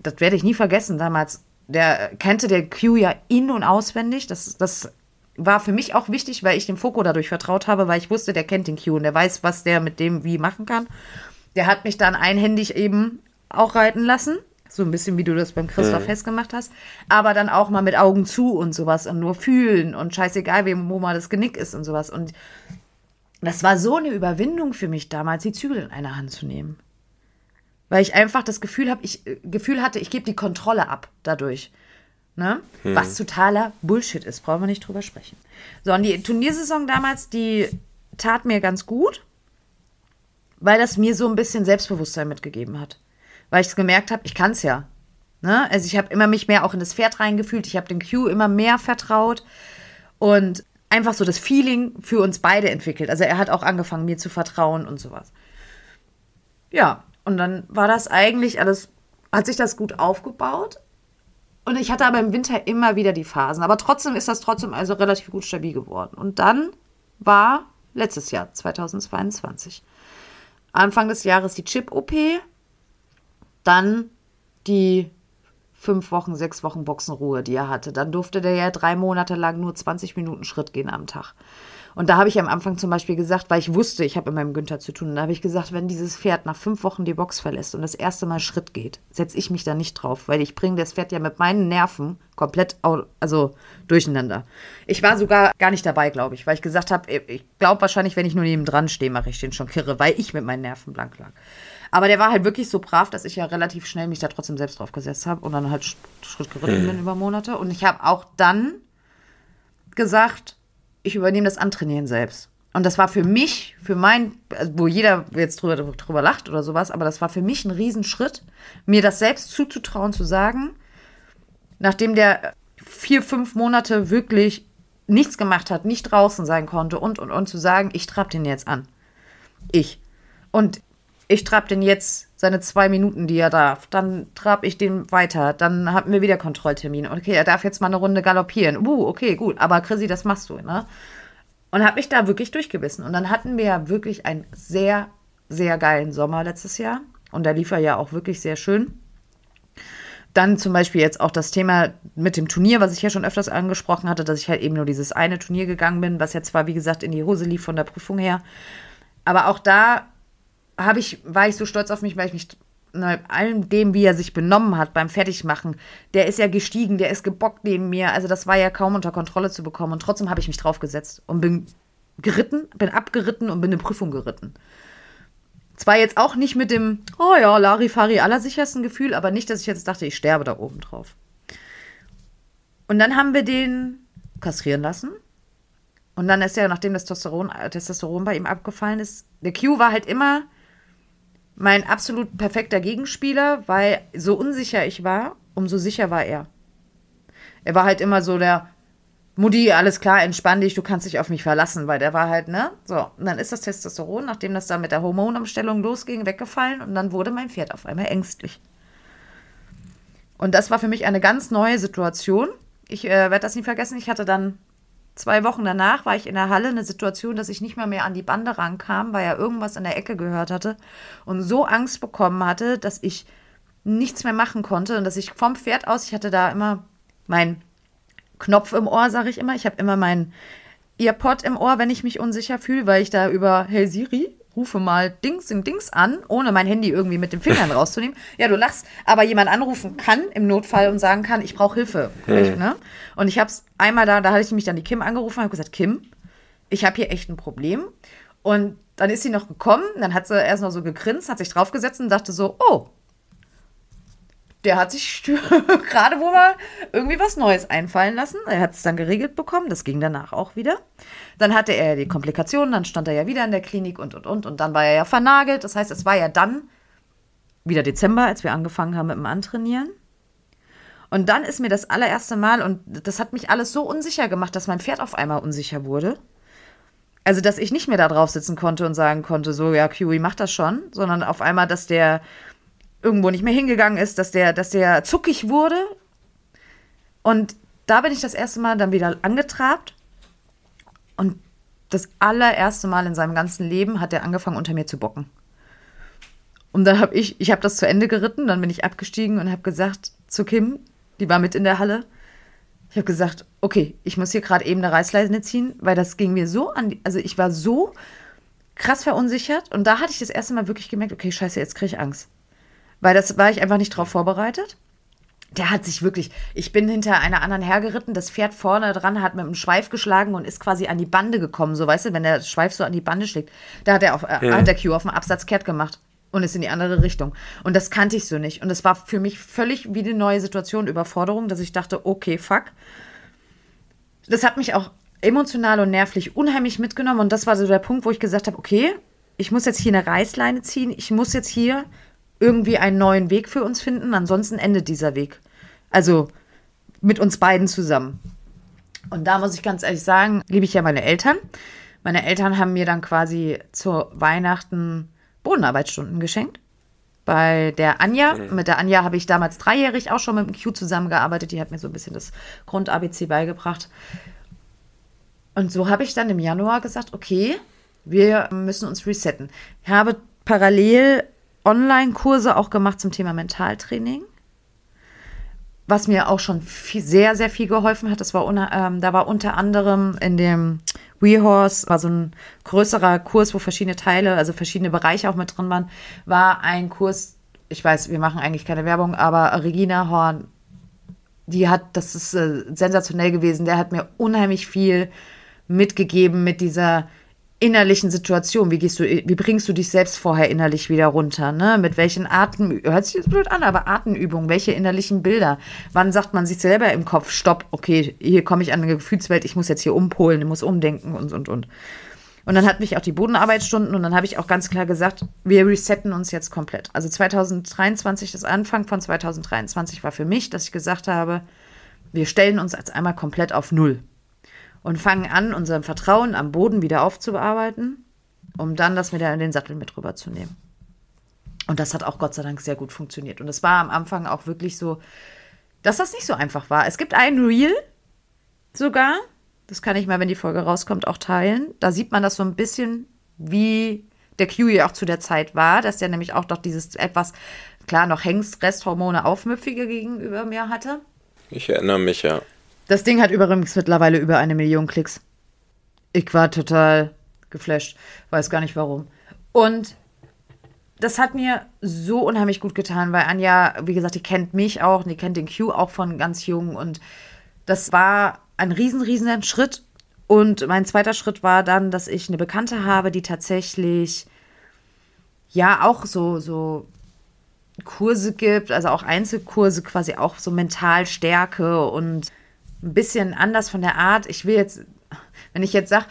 das werde ich nie vergessen, damals, der kannte der Q ja in- und auswendig. Das, das war für mich auch wichtig, weil ich dem Foko dadurch vertraut habe, weil ich wusste, der kennt den Q und der weiß, was der mit dem wie machen kann. Der hat mich dann einhändig eben auch reiten lassen. So ein bisschen wie du das beim Christoph mhm. festgemacht hast. Aber dann auch mal mit Augen zu und sowas und nur fühlen und scheißegal, wem, wo mal das Genick ist und sowas. Und das war so eine Überwindung für mich damals, die Zügel in eine Hand zu nehmen. Weil ich einfach das Gefühl habe, ich äh, Gefühl hatte, ich gebe die Kontrolle ab dadurch. Ne? Hm. Was totaler Bullshit ist, brauchen wir nicht drüber sprechen. So, und die Turniersaison damals, die tat mir ganz gut, weil das mir so ein bisschen Selbstbewusstsein mitgegeben hat weil ich gemerkt habe, ich kann es ja. Ne? Also ich habe immer mich mehr auch in das Pferd reingefühlt, ich habe den Q immer mehr vertraut und einfach so das Feeling für uns beide entwickelt. Also er hat auch angefangen, mir zu vertrauen und sowas. ja, und dann war das eigentlich alles, hat sich das gut aufgebaut. Und ich hatte aber im Winter immer wieder die Phasen. Aber trotzdem ist das trotzdem also relativ gut stabil geworden. Und dann war letztes Jahr, 2022. Anfang des Jahres die Chip-OP, dann die fünf Wochen, sechs Wochen Boxenruhe, die er hatte. Dann durfte der ja drei Monate lang nur 20 Minuten Schritt gehen am Tag. Und da habe ich am Anfang zum Beispiel gesagt, weil ich wusste, ich habe mit meinem Günther zu tun, da habe ich gesagt, wenn dieses Pferd nach fünf Wochen die Box verlässt und das erste Mal Schritt geht, setze ich mich da nicht drauf, weil ich bringe das Pferd ja mit meinen Nerven komplett also durcheinander. Ich war sogar gar nicht dabei, glaube ich, weil ich gesagt habe, ich glaube wahrscheinlich, wenn ich nur neben dran stehe, mache ich den schon kirre, weil ich mit meinen Nerven blank lag. Aber der war halt wirklich so brav, dass ich ja relativ schnell mich da trotzdem selbst drauf gesetzt habe und dann halt Schritt geritten bin über Monate. Und ich habe auch dann gesagt, ich übernehme das Antrainieren selbst. Und das war für mich, für mein, also wo jeder jetzt drüber, drüber lacht oder sowas, aber das war für mich ein Riesenschritt, mir das selbst zuzutrauen, zu sagen, nachdem der vier, fünf Monate wirklich nichts gemacht hat, nicht draußen sein konnte und, und, und zu sagen, ich trab den jetzt an. Ich. Und ich trab den jetzt seine zwei Minuten, die er darf. Dann trab ich den weiter. Dann hatten wir wieder Kontrolltermin. Okay, er darf jetzt mal eine Runde galoppieren. Uh, okay, gut. Aber Chrissy, das machst du, ne? Und habe mich da wirklich durchgebissen. Und dann hatten wir ja wirklich einen sehr, sehr geilen Sommer letztes Jahr. Und da lief er ja auch wirklich sehr schön. Dann zum Beispiel jetzt auch das Thema mit dem Turnier, was ich ja schon öfters angesprochen hatte, dass ich halt eben nur dieses eine Turnier gegangen bin, was ja zwar, wie gesagt, in die Hose lief von der Prüfung her. Aber auch da habe ich, war ich so stolz auf mich, weil ich mich allem dem, wie er sich benommen hat beim Fertigmachen, der ist ja gestiegen, der ist gebockt neben mir. Also das war ja kaum unter Kontrolle zu bekommen. Und trotzdem habe ich mich draufgesetzt und bin geritten, bin abgeritten und bin eine Prüfung geritten. Zwar jetzt auch nicht mit dem, oh ja, Larifari allersichersten Gefühl, aber nicht, dass ich jetzt dachte, ich sterbe da oben drauf. Und dann haben wir den kastrieren lassen. Und dann ist ja, nachdem das Testosteron, Testosteron bei ihm abgefallen ist, der Q war halt immer mein absolut perfekter Gegenspieler, weil so unsicher ich war, umso sicher war er. Er war halt immer so der Mutti, alles klar, entspann dich, du kannst dich auf mich verlassen, weil der war halt, ne? So, und dann ist das Testosteron, nachdem das da mit der Hormonumstellung losging, weggefallen und dann wurde mein Pferd auf einmal ängstlich. Und das war für mich eine ganz neue Situation. Ich äh, werde das nie vergessen. Ich hatte dann Zwei Wochen danach war ich in der Halle, eine Situation, dass ich nicht mehr mehr an die Bande rankam, weil er irgendwas in der Ecke gehört hatte und so Angst bekommen hatte, dass ich nichts mehr machen konnte und dass ich vom Pferd aus, ich hatte da immer meinen Knopf im Ohr, sage ich immer. Ich habe immer meinen Earpod im Ohr, wenn ich mich unsicher fühle, weil ich da über Hey Siri rufe mal Dings in Dings an, ohne mein Handy irgendwie mit den Fingern rauszunehmen. Ja, du lachst, aber jemand anrufen kann im Notfall und sagen kann, ich brauche Hilfe. Hm. Ne? Und ich habe es einmal da, da hatte ich mich dann die Kim angerufen und habe gesagt, Kim, ich habe hier echt ein Problem. Und dann ist sie noch gekommen, dann hat sie erst noch so gegrinst, hat sich draufgesetzt und dachte so, oh, der hat sich gerade wohl mal irgendwie was Neues einfallen lassen. Er hat es dann geregelt bekommen, das ging danach auch wieder. Dann hatte er die Komplikationen, dann stand er ja wieder in der Klinik und und und und dann war er ja vernagelt. Das heißt, es war ja dann wieder Dezember, als wir angefangen haben mit dem Antrainieren. Und dann ist mir das allererste Mal, und das hat mich alles so unsicher gemacht, dass mein Pferd auf einmal unsicher wurde. Also, dass ich nicht mehr da drauf sitzen konnte und sagen konnte, so, ja, Kiwi macht das schon, sondern auf einmal, dass der irgendwo nicht mehr hingegangen ist, dass der, dass der zuckig wurde. Und da bin ich das erste Mal dann wieder angetrabt. Und das allererste Mal in seinem ganzen Leben hat er angefangen, unter mir zu bocken. Und dann habe ich, ich habe das zu Ende geritten, dann bin ich abgestiegen und habe gesagt zu Kim, die war mit in der Halle, ich habe gesagt, okay, ich muss hier gerade eben eine Reißleine ziehen, weil das ging mir so an, also ich war so krass verunsichert und da hatte ich das erste Mal wirklich gemerkt, okay, scheiße, jetzt kriege ich Angst weil das war ich einfach nicht drauf vorbereitet. Der hat sich wirklich, ich bin hinter einer anderen hergeritten, das Pferd vorne dran hat mit dem Schweif geschlagen und ist quasi an die Bande gekommen, so weißt du, wenn der Schweif so an die Bande schlägt. Da hat er auf, äh, ja. hat der Q auf dem Absatz kehrt gemacht und ist in die andere Richtung. Und das kannte ich so nicht. Und das war für mich völlig wie eine neue Situation, Überforderung, dass ich dachte, okay, fuck. Das hat mich auch emotional und nervlich unheimlich mitgenommen. Und das war so der Punkt, wo ich gesagt habe, okay, ich muss jetzt hier eine Reißleine ziehen. Ich muss jetzt hier irgendwie einen neuen Weg für uns finden. Ansonsten endet dieser Weg. Also mit uns beiden zusammen. Und da muss ich ganz ehrlich sagen, liebe ich ja meine Eltern. Meine Eltern haben mir dann quasi zu Weihnachten Bodenarbeitsstunden geschenkt. Bei der Anja, Mhm. mit der Anja habe ich damals dreijährig auch schon mit dem Q zusammengearbeitet. Die hat mir so ein bisschen das Grund-ABC beigebracht. Und so habe ich dann im Januar gesagt, okay, wir müssen uns resetten. Ich habe parallel Online-Kurse auch gemacht zum Thema Mentaltraining. Was mir auch schon viel, sehr, sehr viel geholfen hat, das war unter, ähm, da war unter anderem in dem WeHorse, war so ein größerer Kurs, wo verschiedene Teile, also verschiedene Bereiche auch mit drin waren, war ein Kurs, ich weiß, wir machen eigentlich keine Werbung, aber Regina Horn, die hat, das ist äh, sensationell gewesen, der hat mir unheimlich viel mitgegeben mit dieser innerlichen Situation. Wie gehst du, wie bringst du dich selbst vorher innerlich wieder runter? Ne? Mit welchen Atem, hört sich jetzt blöd an, aber Atemübungen, welche innerlichen Bilder? Wann sagt man sich selber im Kopf, stopp, okay, hier komme ich an eine Gefühlswelt, ich muss jetzt hier umpolen, ich muss umdenken und und und. Und dann hatten mich auch die Bodenarbeitsstunden und dann habe ich auch ganz klar gesagt, wir resetten uns jetzt komplett. Also 2023, das Anfang von 2023 war für mich, dass ich gesagt habe, wir stellen uns jetzt einmal komplett auf Null und fangen an, unser Vertrauen am Boden wieder aufzubearbeiten, um dann das wieder in den Sattel mit rüberzunehmen. Und das hat auch Gott sei Dank sehr gut funktioniert. Und es war am Anfang auch wirklich so, dass das nicht so einfach war. Es gibt ein Reel sogar, das kann ich mal, wenn die Folge rauskommt, auch teilen. Da sieht man das so ein bisschen, wie der Kiwi auch zu der Zeit war, dass der nämlich auch doch dieses etwas, klar, noch Hengst, Resthormone, Aufmüpfige gegenüber mir hatte. Ich erinnere mich ja. Das Ding hat übrigens mittlerweile über eine Million Klicks. Ich war total geflasht. Weiß gar nicht warum. Und das hat mir so unheimlich gut getan, weil Anja, wie gesagt, die kennt mich auch, die kennt den Q auch von ganz jung. Und das war ein riesen, riesen Schritt. Und mein zweiter Schritt war dann, dass ich eine Bekannte habe, die tatsächlich ja auch so, so Kurse gibt, also auch Einzelkurse, quasi auch so Mentalstärke und ein bisschen anders von der Art. Ich will jetzt, wenn ich jetzt sage,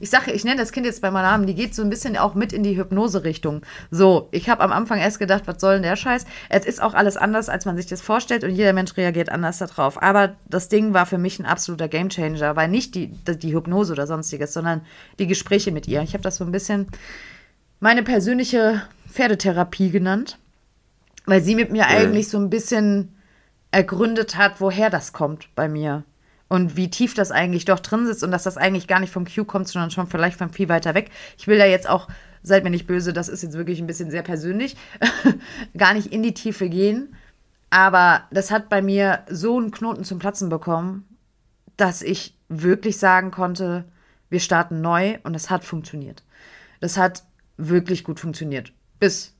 ich sage, ich nenne das Kind jetzt bei meinem Namen, die geht so ein bisschen auch mit in die Hypnose-Richtung. So, ich habe am Anfang erst gedacht, was soll denn der Scheiß? Es ist auch alles anders, als man sich das vorstellt und jeder Mensch reagiert anders darauf. Aber das Ding war für mich ein absoluter Gamechanger, weil nicht die, die Hypnose oder sonstiges, sondern die Gespräche mit ihr. Ich habe das so ein bisschen meine persönliche Pferdetherapie genannt, weil sie mit mir eigentlich so ein bisschen ergründet hat, woher das kommt bei mir. Und wie tief das eigentlich doch drin sitzt und dass das eigentlich gar nicht vom Q kommt, sondern schon vielleicht von viel weiter weg. Ich will da jetzt auch, seid mir nicht böse, das ist jetzt wirklich ein bisschen sehr persönlich, gar nicht in die Tiefe gehen. Aber das hat bei mir so einen Knoten zum Platzen bekommen, dass ich wirklich sagen konnte, wir starten neu und es hat funktioniert. Das hat wirklich gut funktioniert. Bis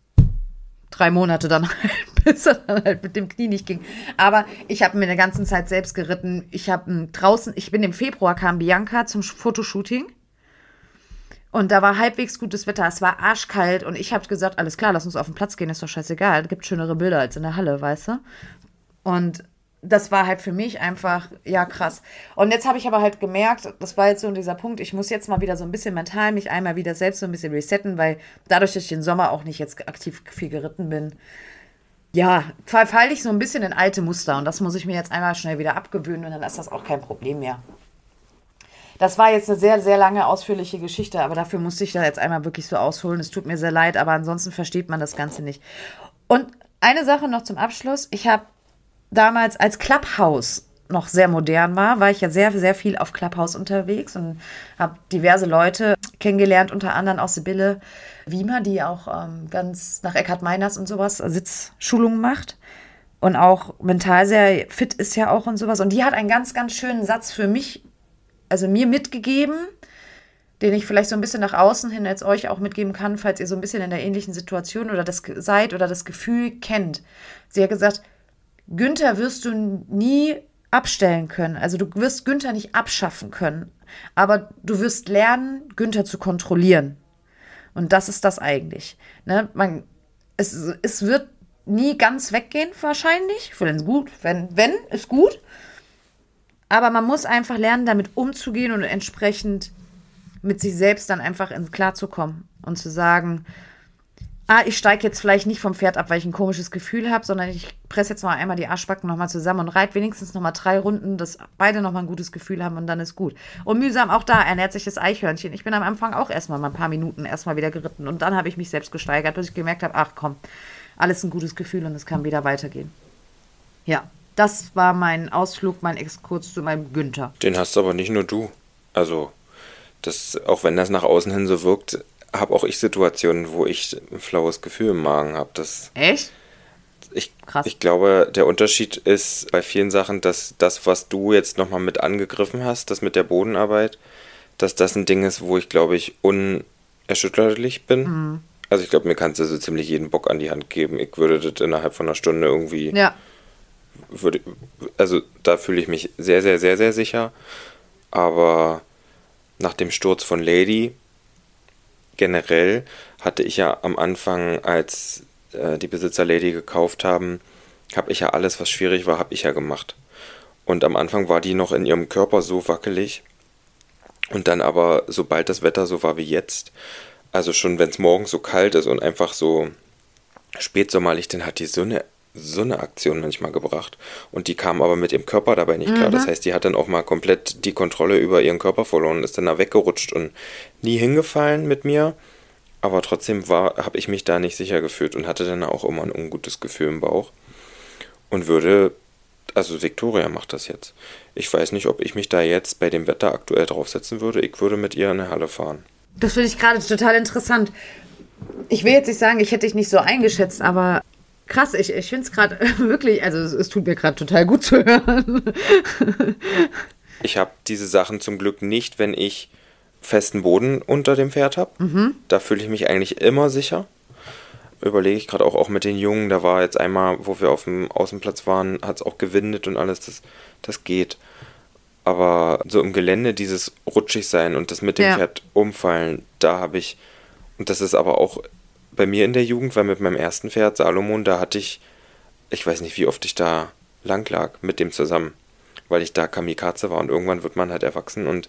drei Monate dann halt, bis er dann halt mit dem Knie nicht ging. Aber ich habe mir eine ganze Zeit selbst geritten. Ich habe draußen, ich bin im Februar kam Bianca zum Fotoshooting. Und da war halbwegs gutes Wetter. Es war arschkalt und ich habe gesagt, alles klar, lass uns auf den Platz gehen, ist doch scheißegal. Es gibt schönere Bilder als in der Halle, weißt du? Und das war halt für mich einfach, ja, krass. Und jetzt habe ich aber halt gemerkt, das war jetzt so dieser Punkt, ich muss jetzt mal wieder so ein bisschen mental mich einmal wieder selbst so ein bisschen resetten, weil dadurch, dass ich den Sommer auch nicht jetzt aktiv viel geritten bin, ja, verfalle ich so ein bisschen in alte Muster und das muss ich mir jetzt einmal schnell wieder abgewöhnen und dann ist das auch kein Problem mehr. Das war jetzt eine sehr, sehr lange, ausführliche Geschichte, aber dafür musste ich da jetzt einmal wirklich so ausholen. Es tut mir sehr leid, aber ansonsten versteht man das Ganze nicht. Und eine Sache noch zum Abschluss. Ich habe damals als Clubhouse noch sehr modern war, war ich ja sehr, sehr viel auf Clubhouse unterwegs und habe diverse Leute kennengelernt, unter anderem auch Sibylle Wiemer, die auch ähm, ganz nach Eckhard Meiners und sowas Sitzschulungen macht und auch mental sehr fit ist ja auch und sowas. Und die hat einen ganz, ganz schönen Satz für mich, also mir mitgegeben, den ich vielleicht so ein bisschen nach außen hin jetzt euch auch mitgeben kann, falls ihr so ein bisschen in der ähnlichen Situation oder das seid oder das Gefühl kennt. Sie hat gesagt, Günther wirst du nie abstellen können. Also du wirst Günther nicht abschaffen können. Aber du wirst lernen, Günther zu kontrollieren. Und das ist das eigentlich. Ne? Man, es, es wird nie ganz weggehen, wahrscheinlich. Wenn gut, wenn, wenn, ist gut. Aber man muss einfach lernen, damit umzugehen und entsprechend mit sich selbst dann einfach ins Klarzukommen und zu sagen, ah, ich steige jetzt vielleicht nicht vom Pferd ab, weil ich ein komisches Gefühl habe, sondern ich presse jetzt mal einmal die Arschbacken nochmal zusammen und reite wenigstens nochmal drei Runden, dass beide nochmal ein gutes Gefühl haben und dann ist gut. Und mühsam auch da ernährt sich das Eichhörnchen. Ich bin am Anfang auch erstmal mal ein paar Minuten erstmal wieder geritten und dann habe ich mich selbst gesteigert, bis ich gemerkt habe, ach komm, alles ein gutes Gefühl und es kann wieder weitergehen. Ja, das war mein Ausflug, mein Exkurs zu meinem Günther. Den hast aber nicht nur du. Also, das, auch wenn das nach außen hin so wirkt, habe auch ich Situationen, wo ich ein flaues Gefühl im Magen habe. Echt? Ich, Krass. ich glaube, der Unterschied ist bei vielen Sachen, dass das, was du jetzt nochmal mit angegriffen hast, das mit der Bodenarbeit, dass das ein Ding ist, wo ich, glaube ich, unerschütterlich bin. Mhm. Also ich glaube, mir kannst du so ziemlich jeden Bock an die Hand geben. Ich würde das innerhalb von einer Stunde irgendwie. Ja. Würde, also da fühle ich mich sehr, sehr, sehr, sehr sicher. Aber nach dem Sturz von Lady generell hatte ich ja am Anfang, als äh, die Besitzer Lady gekauft haben, habe ich ja alles, was schwierig war, habe ich ja gemacht. Und am Anfang war die noch in ihrem Körper so wackelig. Und dann aber, sobald das Wetter so war wie jetzt, also schon wenn es morgens so kalt ist und einfach so spätsommerlich, dann hat die so eine, so eine Aktion manchmal gebracht. Und die kam aber mit ihrem Körper dabei nicht klar. Mhm. Das heißt, die hat dann auch mal komplett die Kontrolle über ihren Körper verloren und ist dann da weggerutscht und nie hingefallen mit mir. Aber trotzdem habe ich mich da nicht sicher gefühlt und hatte dann auch immer ein ungutes Gefühl im Bauch. Und würde, also Victoria macht das jetzt. Ich weiß nicht, ob ich mich da jetzt bei dem Wetter aktuell draufsetzen würde. Ich würde mit ihr in eine Halle fahren. Das finde ich gerade total interessant. Ich will jetzt nicht sagen, ich hätte dich nicht so eingeschätzt, aber krass, ich, ich finde es gerade wirklich, also es, es tut mir gerade total gut zu hören. ich habe diese Sachen zum Glück nicht, wenn ich festen Boden unter dem Pferd habe. Mhm. Da fühle ich mich eigentlich immer sicher. Überlege ich gerade auch, auch mit den Jungen. Da war jetzt einmal, wo wir auf dem Außenplatz waren, hat es auch gewindet und alles. Das, das geht. Aber so im Gelände dieses rutschig sein und das mit dem ja. Pferd umfallen, da habe ich, und das ist aber auch bei mir in der Jugend, weil mit meinem ersten Pferd, Salomon, da hatte ich, ich weiß nicht, wie oft ich da lang lag mit dem zusammen, weil ich da Kamikaze war und irgendwann wird man halt erwachsen und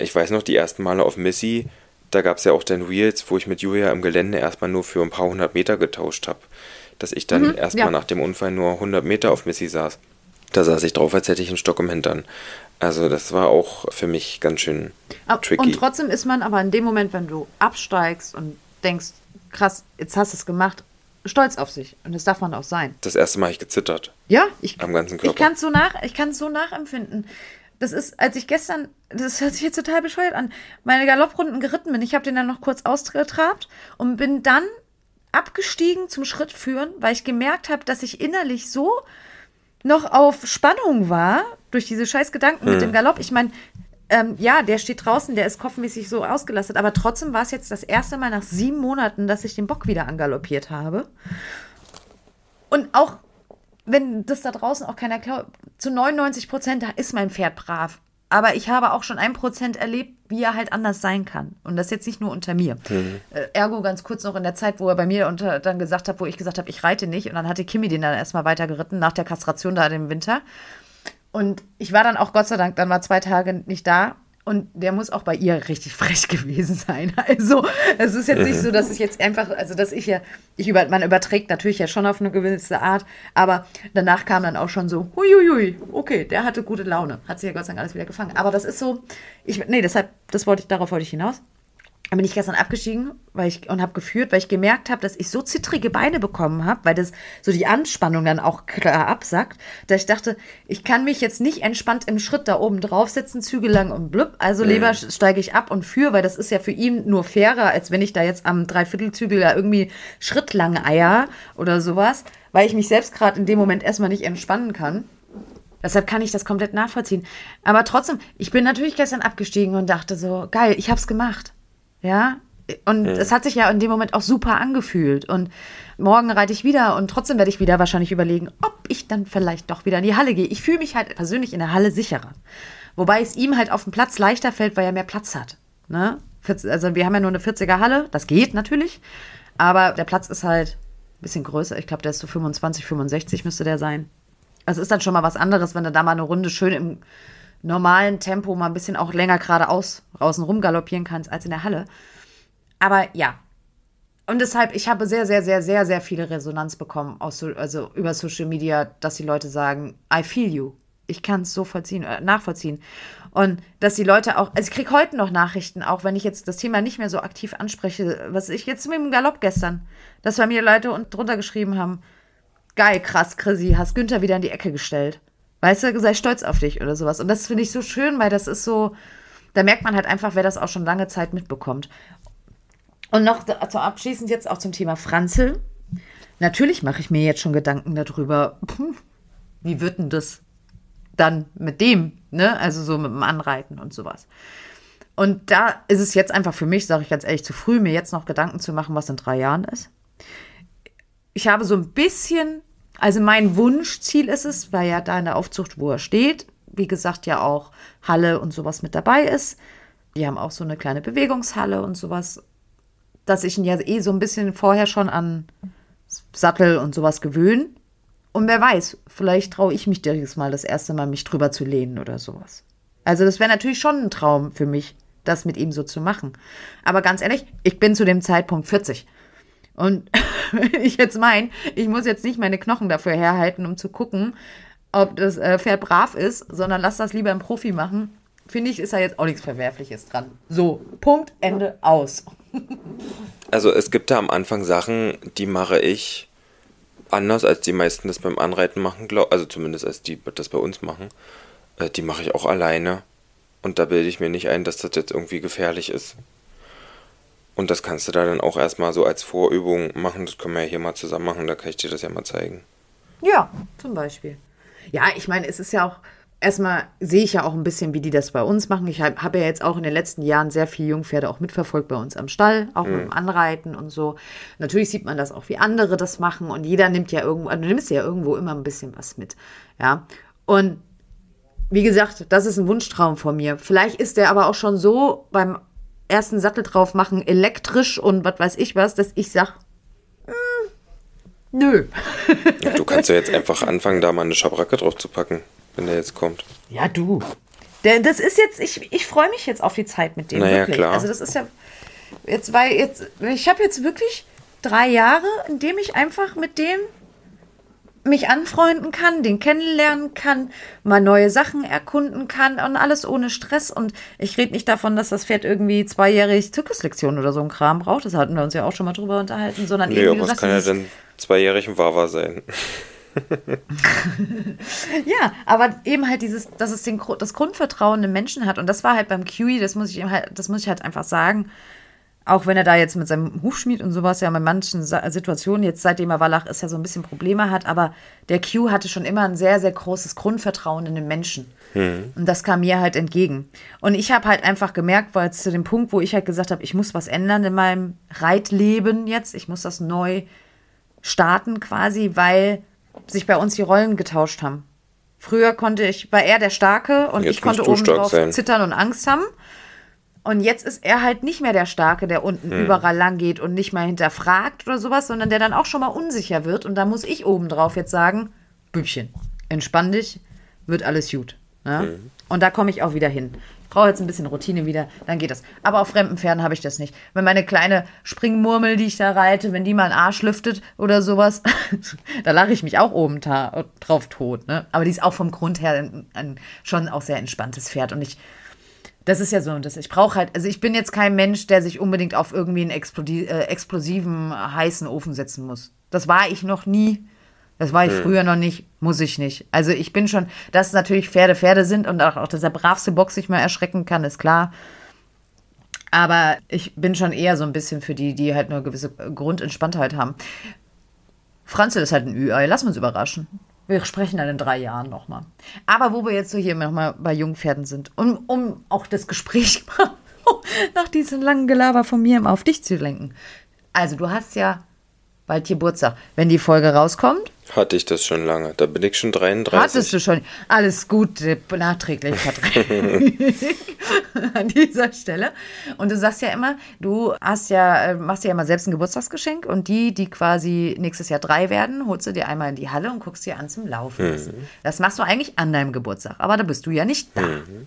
ich weiß noch, die ersten Male auf Missy, da gab es ja auch dann Wheels, wo ich mit Julia im Gelände erstmal nur für ein paar hundert Meter getauscht habe. Dass ich dann mhm, erstmal ja. nach dem Unfall nur 100 Meter auf Missy saß. Da saß ich drauf, als hätte ich einen Stock im Hintern. Also das war auch für mich ganz schön tricky. Und trotzdem ist man aber in dem Moment, wenn du absteigst und denkst, krass, jetzt hast du es gemacht, stolz auf sich. Und das darf man auch sein. Das erste Mal habe ich gezittert. Ja, ich, am ganzen Körper. Ich kann es so, nach, so nachempfinden. Das ist, als ich gestern, das hört sich jetzt total bescheuert an, meine Galopprunden geritten bin. Ich habe den dann noch kurz ausgetrabt und bin dann abgestiegen zum Schritt führen, weil ich gemerkt habe, dass ich innerlich so noch auf Spannung war durch diese scheiß Gedanken hm. mit dem Galopp. Ich meine, ähm, ja, der steht draußen, der ist kopfmäßig so ausgelastet, aber trotzdem war es jetzt das erste Mal nach sieben Monaten, dass ich den Bock wieder angaloppiert habe. Und auch wenn das da draußen auch keiner glaubt, zu 99 Prozent ist mein Pferd brav. Aber ich habe auch schon ein Prozent erlebt, wie er halt anders sein kann. Und das jetzt nicht nur unter mir. Mhm. ergo ganz kurz noch in der Zeit, wo er bei mir unter, dann gesagt hat, wo ich gesagt habe, ich reite nicht. Und dann hatte Kimi den dann erstmal weitergeritten nach der Kastration da im Winter. Und ich war dann auch Gott sei Dank dann mal zwei Tage nicht da. Und der muss auch bei ihr richtig frech gewesen sein. Also, es ist jetzt nicht so, dass ich jetzt einfach, also, dass ich ja, ich über, man überträgt natürlich ja schon auf eine gewisse Art, aber danach kam dann auch schon so, huiuiui, okay, der hatte gute Laune. Hat sich ja Gott sei Dank alles wieder gefangen. Aber das ist so, ich, nee, deshalb, das wollte ich, darauf wollte ich hinaus. Bin ich gestern abgestiegen weil ich, und habe geführt, weil ich gemerkt habe, dass ich so zittrige Beine bekommen habe, weil das so die Anspannung dann auch klar absackt, dass ich dachte, ich kann mich jetzt nicht entspannt im Schritt da oben draufsetzen, Züge lang und blüpp. Also mhm. lieber steige ich ab und führe, weil das ist ja für ihn nur fairer, als wenn ich da jetzt am Dreiviertelzügel da irgendwie schrittlang eier oder sowas, weil ich mich selbst gerade in dem Moment erstmal nicht entspannen kann. Deshalb kann ich das komplett nachvollziehen. Aber trotzdem, ich bin natürlich gestern abgestiegen und dachte so, geil, ich hab's gemacht. Ja, und ja. es hat sich ja in dem Moment auch super angefühlt. Und morgen reite ich wieder und trotzdem werde ich wieder wahrscheinlich überlegen, ob ich dann vielleicht doch wieder in die Halle gehe. Ich fühle mich halt persönlich in der Halle sicherer. Wobei es ihm halt auf dem Platz leichter fällt, weil er mehr Platz hat. Ne? Also wir haben ja nur eine 40er Halle, das geht natürlich. Aber der Platz ist halt ein bisschen größer. Ich glaube, der ist so 25, 65 müsste der sein. Also ist dann schon mal was anderes, wenn du da mal eine Runde schön im normalen Tempo mal ein bisschen auch länger geradeaus außen rum galoppieren kannst als in der Halle. Aber ja, und deshalb, ich habe sehr, sehr, sehr, sehr, sehr viele Resonanz bekommen, aus, so- also über Social Media, dass die Leute sagen, I feel you. Ich kann es so vollziehen, äh, nachvollziehen. Und dass die Leute auch, also ich kriege heute noch Nachrichten, auch wenn ich jetzt das Thema nicht mehr so aktiv anspreche, was ich jetzt mit dem Galopp gestern, dass bei mir Leute und drunter geschrieben haben, geil, krass, Chrissy, hast Günther wieder in die Ecke gestellt. Weißt du, sei stolz auf dich oder sowas. Und das finde ich so schön, weil das ist so, da merkt man halt einfach, wer das auch schon lange Zeit mitbekommt. Und noch also abschließend jetzt auch zum Thema Franzel. Natürlich mache ich mir jetzt schon Gedanken darüber, wie wird denn das dann mit dem, ne? Also so mit dem Anreiten und sowas. Und da ist es jetzt einfach für mich, sage ich ganz ehrlich, zu früh, mir jetzt noch Gedanken zu machen, was in drei Jahren ist. Ich habe so ein bisschen, also mein Wunschziel ist es, weil ja da in der Aufzucht, wo er steht, wie gesagt, ja auch Halle und sowas mit dabei ist. Die haben auch so eine kleine Bewegungshalle und sowas, dass ich ihn ja eh so ein bisschen vorher schon an Sattel und sowas gewöhne. Und wer weiß, vielleicht traue ich mich dieses Mal das erste Mal, mich drüber zu lehnen oder sowas. Also das wäre natürlich schon ein Traum für mich, das mit ihm so zu machen. Aber ganz ehrlich, ich bin zu dem Zeitpunkt 40. Und wenn ich jetzt meine, ich muss jetzt nicht meine Knochen dafür herhalten, um zu gucken, ob das äh, Pferd brav ist, sondern lass das lieber ein Profi machen, finde ich, ist da jetzt auch nichts Verwerfliches dran. So, Punkt, Ende, aus. Also es gibt da am Anfang Sachen, die mache ich anders, als die meisten das beim Anreiten machen, glaub, also zumindest als die das bei uns machen. Äh, die mache ich auch alleine. Und da bilde ich mir nicht ein, dass das jetzt irgendwie gefährlich ist. Und das kannst du da dann auch erstmal so als Vorübung machen. Das können wir ja hier mal zusammen machen, da kann ich dir das ja mal zeigen. Ja, zum Beispiel. Ja, ich meine, es ist ja auch, erstmal sehe ich ja auch ein bisschen, wie die das bei uns machen. Ich habe hab ja jetzt auch in den letzten Jahren sehr viele Jungpferde auch mitverfolgt bei uns am Stall, auch mit dem Anreiten und so. Natürlich sieht man das auch, wie andere das machen und jeder nimmt ja irgendwo, also du nimmst ja irgendwo immer ein bisschen was mit. Ja. Und wie gesagt, das ist ein Wunschtraum von mir. Vielleicht ist der aber auch schon so beim ersten Sattel drauf machen, elektrisch und was weiß ich was, dass ich sag, "Mm, nö. Du kannst ja jetzt einfach anfangen, da mal eine Schabracke drauf zu packen, wenn der jetzt kommt. Ja, du. Der, das ist jetzt, ich, ich freue mich jetzt auf die Zeit mit dem. Naja, wirklich. klar. Also das ist ja, jetzt, weil jetzt, ich habe jetzt wirklich drei Jahre, in dem ich einfach mit dem mich anfreunden kann, den kennenlernen kann, mal neue Sachen erkunden kann und alles ohne Stress. Und ich rede nicht davon, dass das Pferd irgendwie zweijährig Zirkuslektion oder so ein Kram braucht. Das hatten wir uns ja auch schon mal drüber unterhalten, sondern Nee, eben, aber was kann ja denn zweijährig ein Wawa sein? Ja, aber eben halt dieses, dass es den, das Grundvertrauen im Menschen hat. Und das war halt beim Kiwi, das muss ich ihm halt, das muss ich halt einfach sagen. Auch wenn er da jetzt mit seinem Hufschmied und sowas ja in manchen Situationen, jetzt seitdem er Wallach ist, ja so ein bisschen Probleme hat, aber der Q hatte schon immer ein sehr, sehr großes Grundvertrauen in den Menschen. Und das kam mir halt entgegen. Und ich habe halt einfach gemerkt, weil zu dem Punkt, wo ich halt gesagt habe, ich muss was ändern in meinem Reitleben jetzt, ich muss das neu starten quasi, weil sich bei uns die Rollen getauscht haben. Früher konnte ich, war er der Starke und Jetzt ich konnte oben drauf sein. zittern und Angst haben. Und jetzt ist er halt nicht mehr der Starke, der unten Hm. überall lang geht und nicht mal hinterfragt oder sowas, sondern der dann auch schon mal unsicher wird. Und da muss ich oben drauf jetzt sagen, Bübchen, entspann dich, wird alles gut. Ja? Hm. Und da komme ich auch wieder hin. Ich brauche jetzt ein bisschen Routine wieder, dann geht das. Aber auf fremden Pferden habe ich das nicht. Wenn meine kleine Springmurmel, die ich da reite, wenn die mal einen Arsch lüftet oder sowas, da lache ich mich auch oben drauf tot. Ne? Aber die ist auch vom Grund her ein, ein, schon auch sehr entspanntes Pferd. Und ich, das ist ja so, das, ich brauche halt, also ich bin jetzt kein Mensch, der sich unbedingt auf irgendwie einen äh, explosiven, heißen Ofen setzen muss. Das war ich noch nie. Das war ich früher noch nicht, muss ich nicht. Also ich bin schon, dass natürlich Pferde Pferde sind und auch, auch dass der bravste Box sich mal erschrecken kann, ist klar. Aber ich bin schon eher so ein bisschen für die, die halt eine gewisse Grundentspanntheit haben. Franzl ist halt ein Ü-Ei, lass uns überraschen. Wir sprechen dann in drei Jahren nochmal. Aber wo wir jetzt so hier nochmal bei Jungpferden sind, um, um auch das Gespräch nach diesem langen Gelaber von mir auf dich zu lenken. Also du hast ja bald Geburtstag. Wenn die Folge rauskommt, Hatte ich das schon lange. Da bin ich schon 33. hattest du schon. Alles Gute, nachträglich. An dieser Stelle. Und du sagst ja immer, du hast ja, äh, machst dir ja immer selbst ein Geburtstagsgeschenk und die, die quasi nächstes Jahr drei werden, holst du dir einmal in die Halle und guckst dir an zum Laufen lassen. Das machst du eigentlich an deinem Geburtstag, aber da bist du ja nicht da.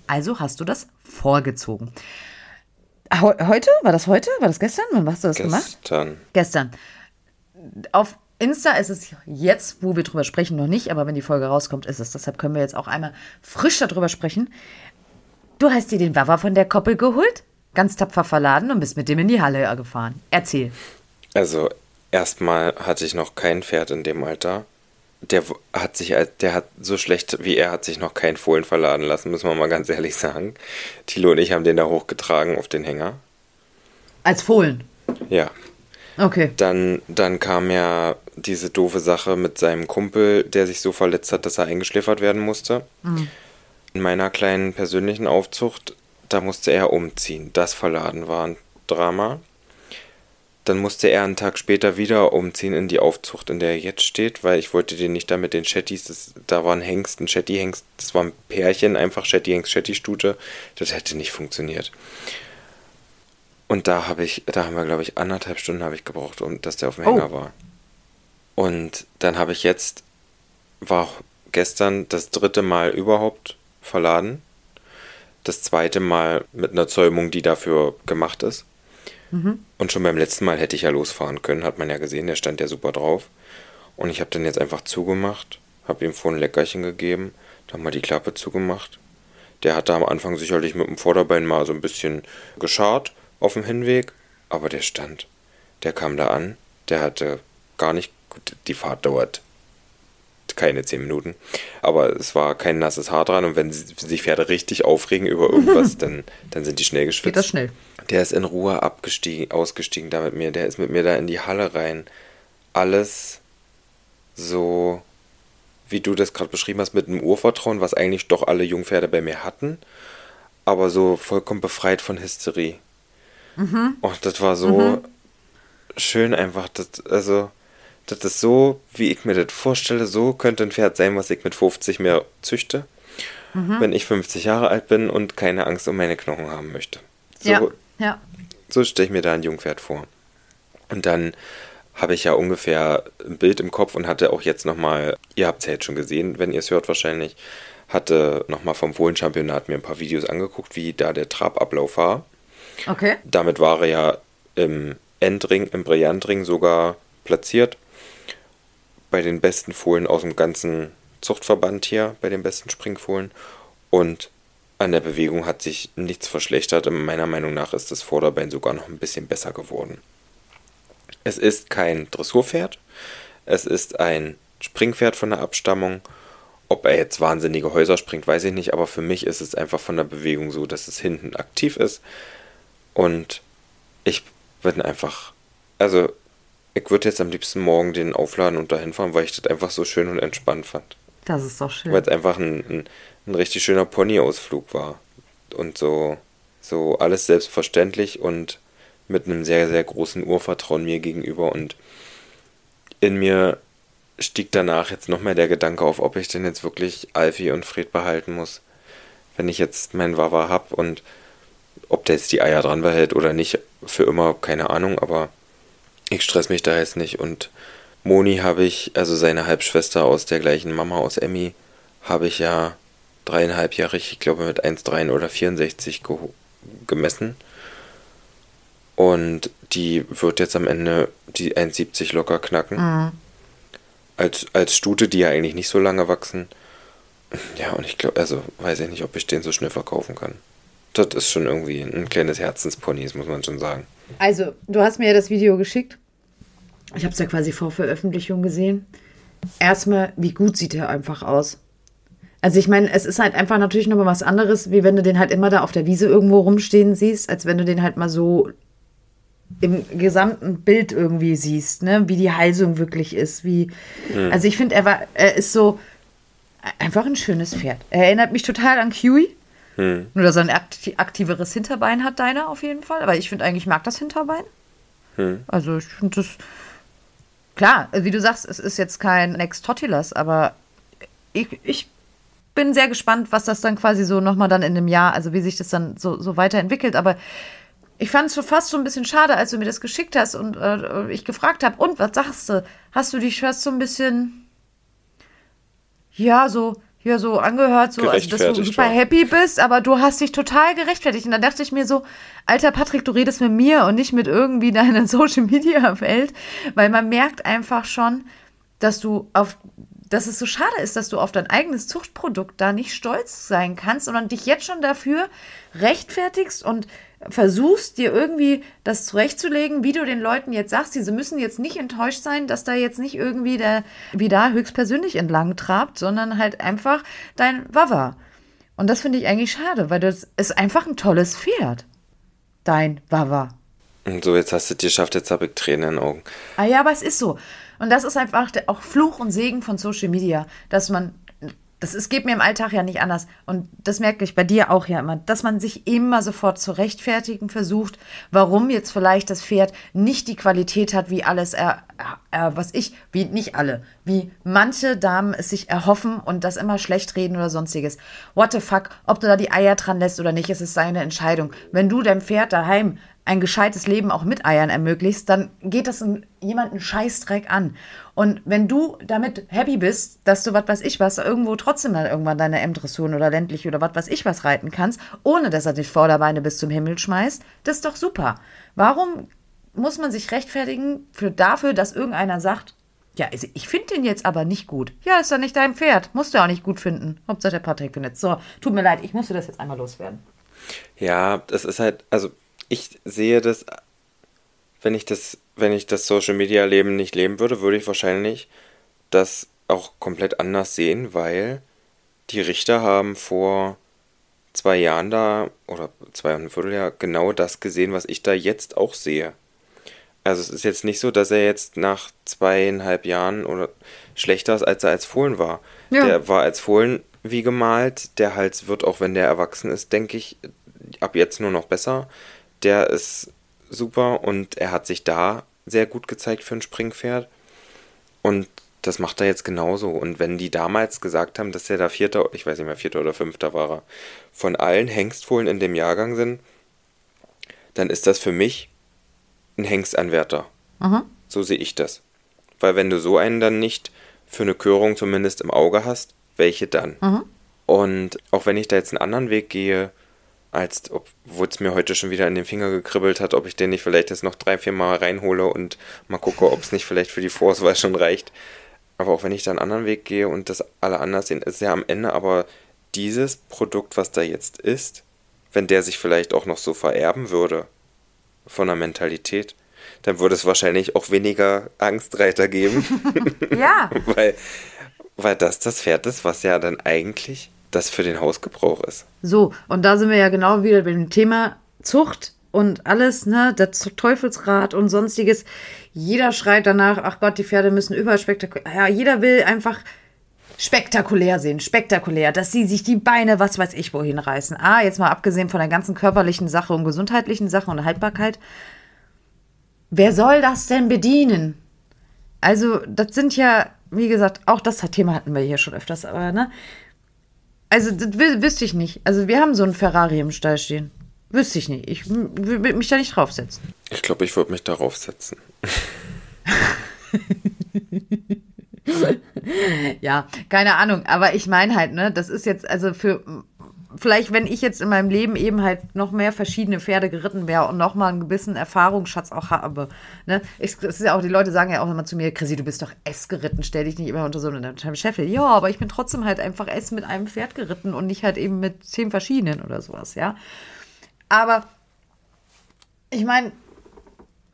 Also hast du das vorgezogen. Heute? War das heute? War das gestern? Wann hast du das Gestern. gemacht? Gestern. Gestern. Auf Insta ist es jetzt, wo wir drüber sprechen, noch nicht, aber wenn die Folge rauskommt, ist es. Deshalb können wir jetzt auch einmal frisch darüber sprechen. Du hast dir den Wawa von der Koppel geholt, ganz tapfer verladen und bist mit dem in die Halle gefahren. Erzähl. Also, erstmal hatte ich noch kein Pferd in dem Alter. Der hat sich, der hat so schlecht wie er hat sich noch kein Fohlen verladen lassen, müssen wir mal ganz ehrlich sagen. Thilo und ich haben den da hochgetragen auf den Hänger. Als Fohlen. Ja. Okay. Dann, dann kam ja diese doofe Sache mit seinem Kumpel, der sich so verletzt hat, dass er eingeschläfert werden musste. In meiner kleinen persönlichen Aufzucht, da musste er umziehen. Das Verladen war ein Drama. Dann musste er einen Tag später wieder umziehen in die Aufzucht, in der er jetzt steht, weil ich wollte den nicht da mit den Chattis, das, da war ein Hengst, ein Chatty-Hengst, das war ein Pärchen, einfach Chatty-Hengst, Chatty-Stute, das hätte nicht funktioniert. Und da habe ich, da haben wir, glaube ich, anderthalb Stunden habe ich gebraucht, um dass der auf dem Oh. Hänger war. Und dann habe ich jetzt, war gestern das dritte Mal überhaupt verladen. Das zweite Mal mit einer Zäumung, die dafür gemacht ist. Und schon beim letzten Mal hätte ich ja losfahren können, hat man ja gesehen, der stand ja super drauf. Und ich habe dann jetzt einfach zugemacht, habe ihm vorhin ein Leckerchen gegeben, dann mal die Klappe zugemacht. Der hatte am Anfang sicherlich mit dem Vorderbein mal so ein bisschen geschart auf dem Hinweg, aber der stand. Der kam da an, der hatte gar nicht, gut, die Fahrt dauert keine zehn Minuten, aber es war kein nasses Haar dran und wenn sich Pferde richtig aufregen über irgendwas, dann, dann sind die schnell geschwitzt. Geht das schnell? Der ist in Ruhe abgestiegen, ausgestiegen da mit mir. Der ist mit mir da in die Halle rein. Alles so, wie du das gerade beschrieben hast, mit einem Urvertrauen, was eigentlich doch alle Jungpferde bei mir hatten, aber so vollkommen befreit von Hysterie. Och, das war so schön einfach. Das, also, das ist so, wie ich mir das vorstelle, so könnte ein Pferd sein, was ich mit 50 mehr züchte, wenn ich 50 Jahre alt bin und keine Angst um meine Knochen haben möchte. So, ja. Ja. so stelle ich mir da ein Jungpferd vor. Und dann habe ich ja ungefähr ein Bild im Kopf und hatte auch jetzt nochmal, ihr habt es ja jetzt schon gesehen, wenn ihr es hört wahrscheinlich, hatte nochmal vom Fohlenchampionat mir ein paar Videos angeguckt, wie da der Trabablauf war. Okay. Damit war er ja im Endring, im Brillantring sogar platziert. Bei den besten Fohlen aus dem ganzen Zuchtverband hier, bei den besten Springfohlen. Und an der Bewegung hat sich nichts verschlechtert. Meiner Meinung nach ist das Vorderbein sogar noch ein bisschen besser geworden. Es ist kein Dressurpferd. Es ist ein Springpferd von der Abstammung. Ob er jetzt wahnsinnige Häuser springt, weiß ich nicht. Aber für mich ist es einfach von der Bewegung so, dass es hinten aktiv ist. Und ich bin einfach, also ich würde jetzt am liebsten morgen den aufladen und dahin fahren, weil ich das einfach so schön und entspannt fand. Das ist doch schön. Weil es einfach ein, ein, ein richtig schöner Pony-Ausflug war. Und so, so alles selbstverständlich und mit einem sehr, sehr großen Urvertrauen mir gegenüber. Und in mir stieg danach jetzt noch mehr der Gedanke auf, ob ich denn jetzt wirklich Alfie und Fred behalten muss. Wenn ich jetzt meinen Wawa hab und ob der jetzt die Eier dran behält oder nicht, für immer, keine Ahnung, aber ich stress mich da jetzt nicht. Und Moni habe ich, also seine Halbschwester aus der gleichen Mama, aus Emmy, habe ich ja dreieinhalbjährig, ich glaube mit 1,3 oder 64 ge gemessen. Und die wird jetzt am Ende die 1,70 locker knacken. Als, als Stute, die ja eigentlich nicht so lange wachsen. Ja, und ich glaube, also weiß ich nicht, ob ich den so schnell verkaufen kann. Das ist schon irgendwie ein kleines Herzenspony, das muss man schon sagen. Also, du hast mir ja das Video geschickt. Ich habe es ja quasi vor Veröffentlichung gesehen. Erstmal, wie gut sieht er einfach aus. Also ich meine, es ist halt einfach natürlich nochmal was anderes, wie wenn du den halt immer da auf der Wiese irgendwo rumstehen siehst, als wenn du den halt mal so im gesamten Bild irgendwie siehst, ne? Wie die Halsung wirklich ist, wie. Also ich finde, er war, er ist so einfach ein schönes Pferd. Er erinnert mich total an Kiwi. Nur, dass er ein akti- aktiveres Hinterbein hat, deiner auf jeden Fall. Aber ich finde eigentlich, ich mag das Hinterbein. Also ich finde das. Klar, wie du sagst, es ist jetzt kein Next Totilas, aber ich, ich bin sehr gespannt, was das dann quasi so nochmal dann in dem Jahr, also wie sich das dann so, so weiterentwickelt. Aber ich fand es so fast so ein bisschen schade, als du mir das geschickt hast und äh, ich gefragt habe, und was sagst du? Hast du dich fast so ein bisschen, ja, so ja so angehört, so, also, dass du super happy bist, aber du hast dich total gerechtfertigt. Und dann dachte ich mir so, alter Patrick, du redest mit mir und nicht mit irgendwie deiner Social Media Welt, weil man merkt einfach schon, dass du auf dass es so schade ist, dass du auf dein eigenes Zuchtprodukt da nicht stolz sein kannst, sondern dich jetzt schon dafür rechtfertigst und versuchst, dir irgendwie das zurechtzulegen, wie du den Leuten jetzt sagst, diese müssen jetzt nicht enttäuscht sein, dass da jetzt nicht irgendwie der da höchstpersönlich entlang trabt, sondern halt einfach dein Wawa. Und das finde ich eigentlich schade, weil das ist einfach ein tolles Pferd. Dein Wawa. Und so, jetzt hast du es geschafft, jetzt habe ich Tränen in den Augen. Ah ja, aber es ist so. Und das ist einfach auch Fluch und Segen von Social Media, dass man, das ist, geht mir im Alltag ja nicht anders. Und das merke ich bei dir auch ja immer, dass man sich immer sofort zu rechtfertigen versucht, warum jetzt vielleicht das Pferd nicht die Qualität hat, wie alles, er, er, was ich, wie nicht alle, wie manche Damen es sich erhoffen und das immer schlecht reden oder sonstiges. What the fuck, ob du da die Eier dran lässt oder nicht, es ist seine Entscheidung. Wenn du deinem Pferd daheim ein gescheites Leben auch mit Eiern ermöglichst, dann geht das jemanden Scheißdreck an. Und wenn du damit happy bist, dass du was weiß ich was, irgendwo trotzdem dann irgendwann deine M-Dressuren oder ländlich oder was weiß ich was reiten kannst, ohne dass er die Vorderbeine bis zum Himmel schmeißt, das ist doch super. Warum muss man sich rechtfertigen für dafür, dass irgendeiner sagt, ja, also ich finde den jetzt aber nicht gut. Ja, ist doch nicht dein Pferd. Musst du auch nicht gut finden. Hauptsache der Patrick findet. So, tut mir leid, ich musste das jetzt einmal loswerden. Ja, das ist halt, also ich sehe das, wenn ich das, wenn ich das Social Media Leben nicht leben würde, würde ich wahrscheinlich das auch komplett anders sehen, weil die Richter haben vor zwei Jahren da oder zwei und ein Vierteljahr genau das gesehen, was ich da jetzt auch sehe. Also es ist jetzt nicht so, dass er jetzt nach zweieinhalb Jahren oder schlechter ist, als er als Fohlen war. Ja. Der war als Fohlen wie gemalt. Der Hals wird, auch wenn der erwachsen ist, denke ich, ab jetzt nur noch besser der ist super und er hat sich da sehr gut gezeigt für ein Springpferd. Und das macht er jetzt genauso. Und wenn die damals gesagt haben, dass er da Vierter, ich weiß nicht mehr, Vierter oder Fünfter war, von allen Hengstfohlen in dem Jahrgang sind, dann ist das für mich ein Hengstanwärter. Mhm. So sehe ich das. Weil wenn du so einen dann nicht für eine Körung zumindest im Auge hast, welche dann? Mhm. Und auch wenn ich da jetzt einen anderen Weg gehe, als obwohl es mir heute schon wieder in den Finger gekribbelt hat, ob ich den nicht vielleicht jetzt noch drei, vier Mal reinhole und mal gucke, ob es nicht vielleicht für die Vorauswahl schon reicht. Aber auch wenn ich da einen anderen Weg gehe und das alle anders sehen, ist ja am Ende aber dieses Produkt, was da jetzt ist, wenn der sich vielleicht auch noch so vererben würde, von der Mentalität, dann würde es wahrscheinlich auch weniger Angstreiter geben. ja. weil, weil das das Pferd ist, was ja dann eigentlich das für den Hausgebrauch ist. So, und da sind wir ja genau wieder beim Thema Zucht und alles, ne, das Teufelsrad und sonstiges. Jeder schreit danach, ach Gott, die Pferde müssen überspektakulär. Ja, jeder will einfach spektakulär sehen, spektakulär, dass sie sich die Beine, was weiß ich, wohin reißen. Ah, jetzt mal abgesehen von der ganzen körperlichen Sache und gesundheitlichen Sache und Haltbarkeit. Wer soll das denn bedienen? Also, das sind ja, wie gesagt, auch das Thema hatten wir hier schon öfters, aber ne, also, das wüsste ich nicht. Also, wir haben so einen Ferrari im Stall stehen. Wüsste ich nicht. Ich würde mich da nicht draufsetzen. Ich glaube, ich würde mich darauf setzen. ja, keine Ahnung. Aber ich meine halt, ne, das ist jetzt, also für vielleicht, wenn ich jetzt in meinem Leben eben halt noch mehr verschiedene Pferde geritten wäre und noch mal einen gewissen Erfahrungsschatz auch habe. Ne? Ich, das ist ja auch, die Leute sagen ja auch immer zu mir, Chrissy, du bist doch S geritten, stell dich nicht immer unter so eine Scheffel. Ja, aber ich bin trotzdem halt einfach S mit einem Pferd geritten und nicht halt eben mit zehn verschiedenen oder sowas, ja. Aber ich meine,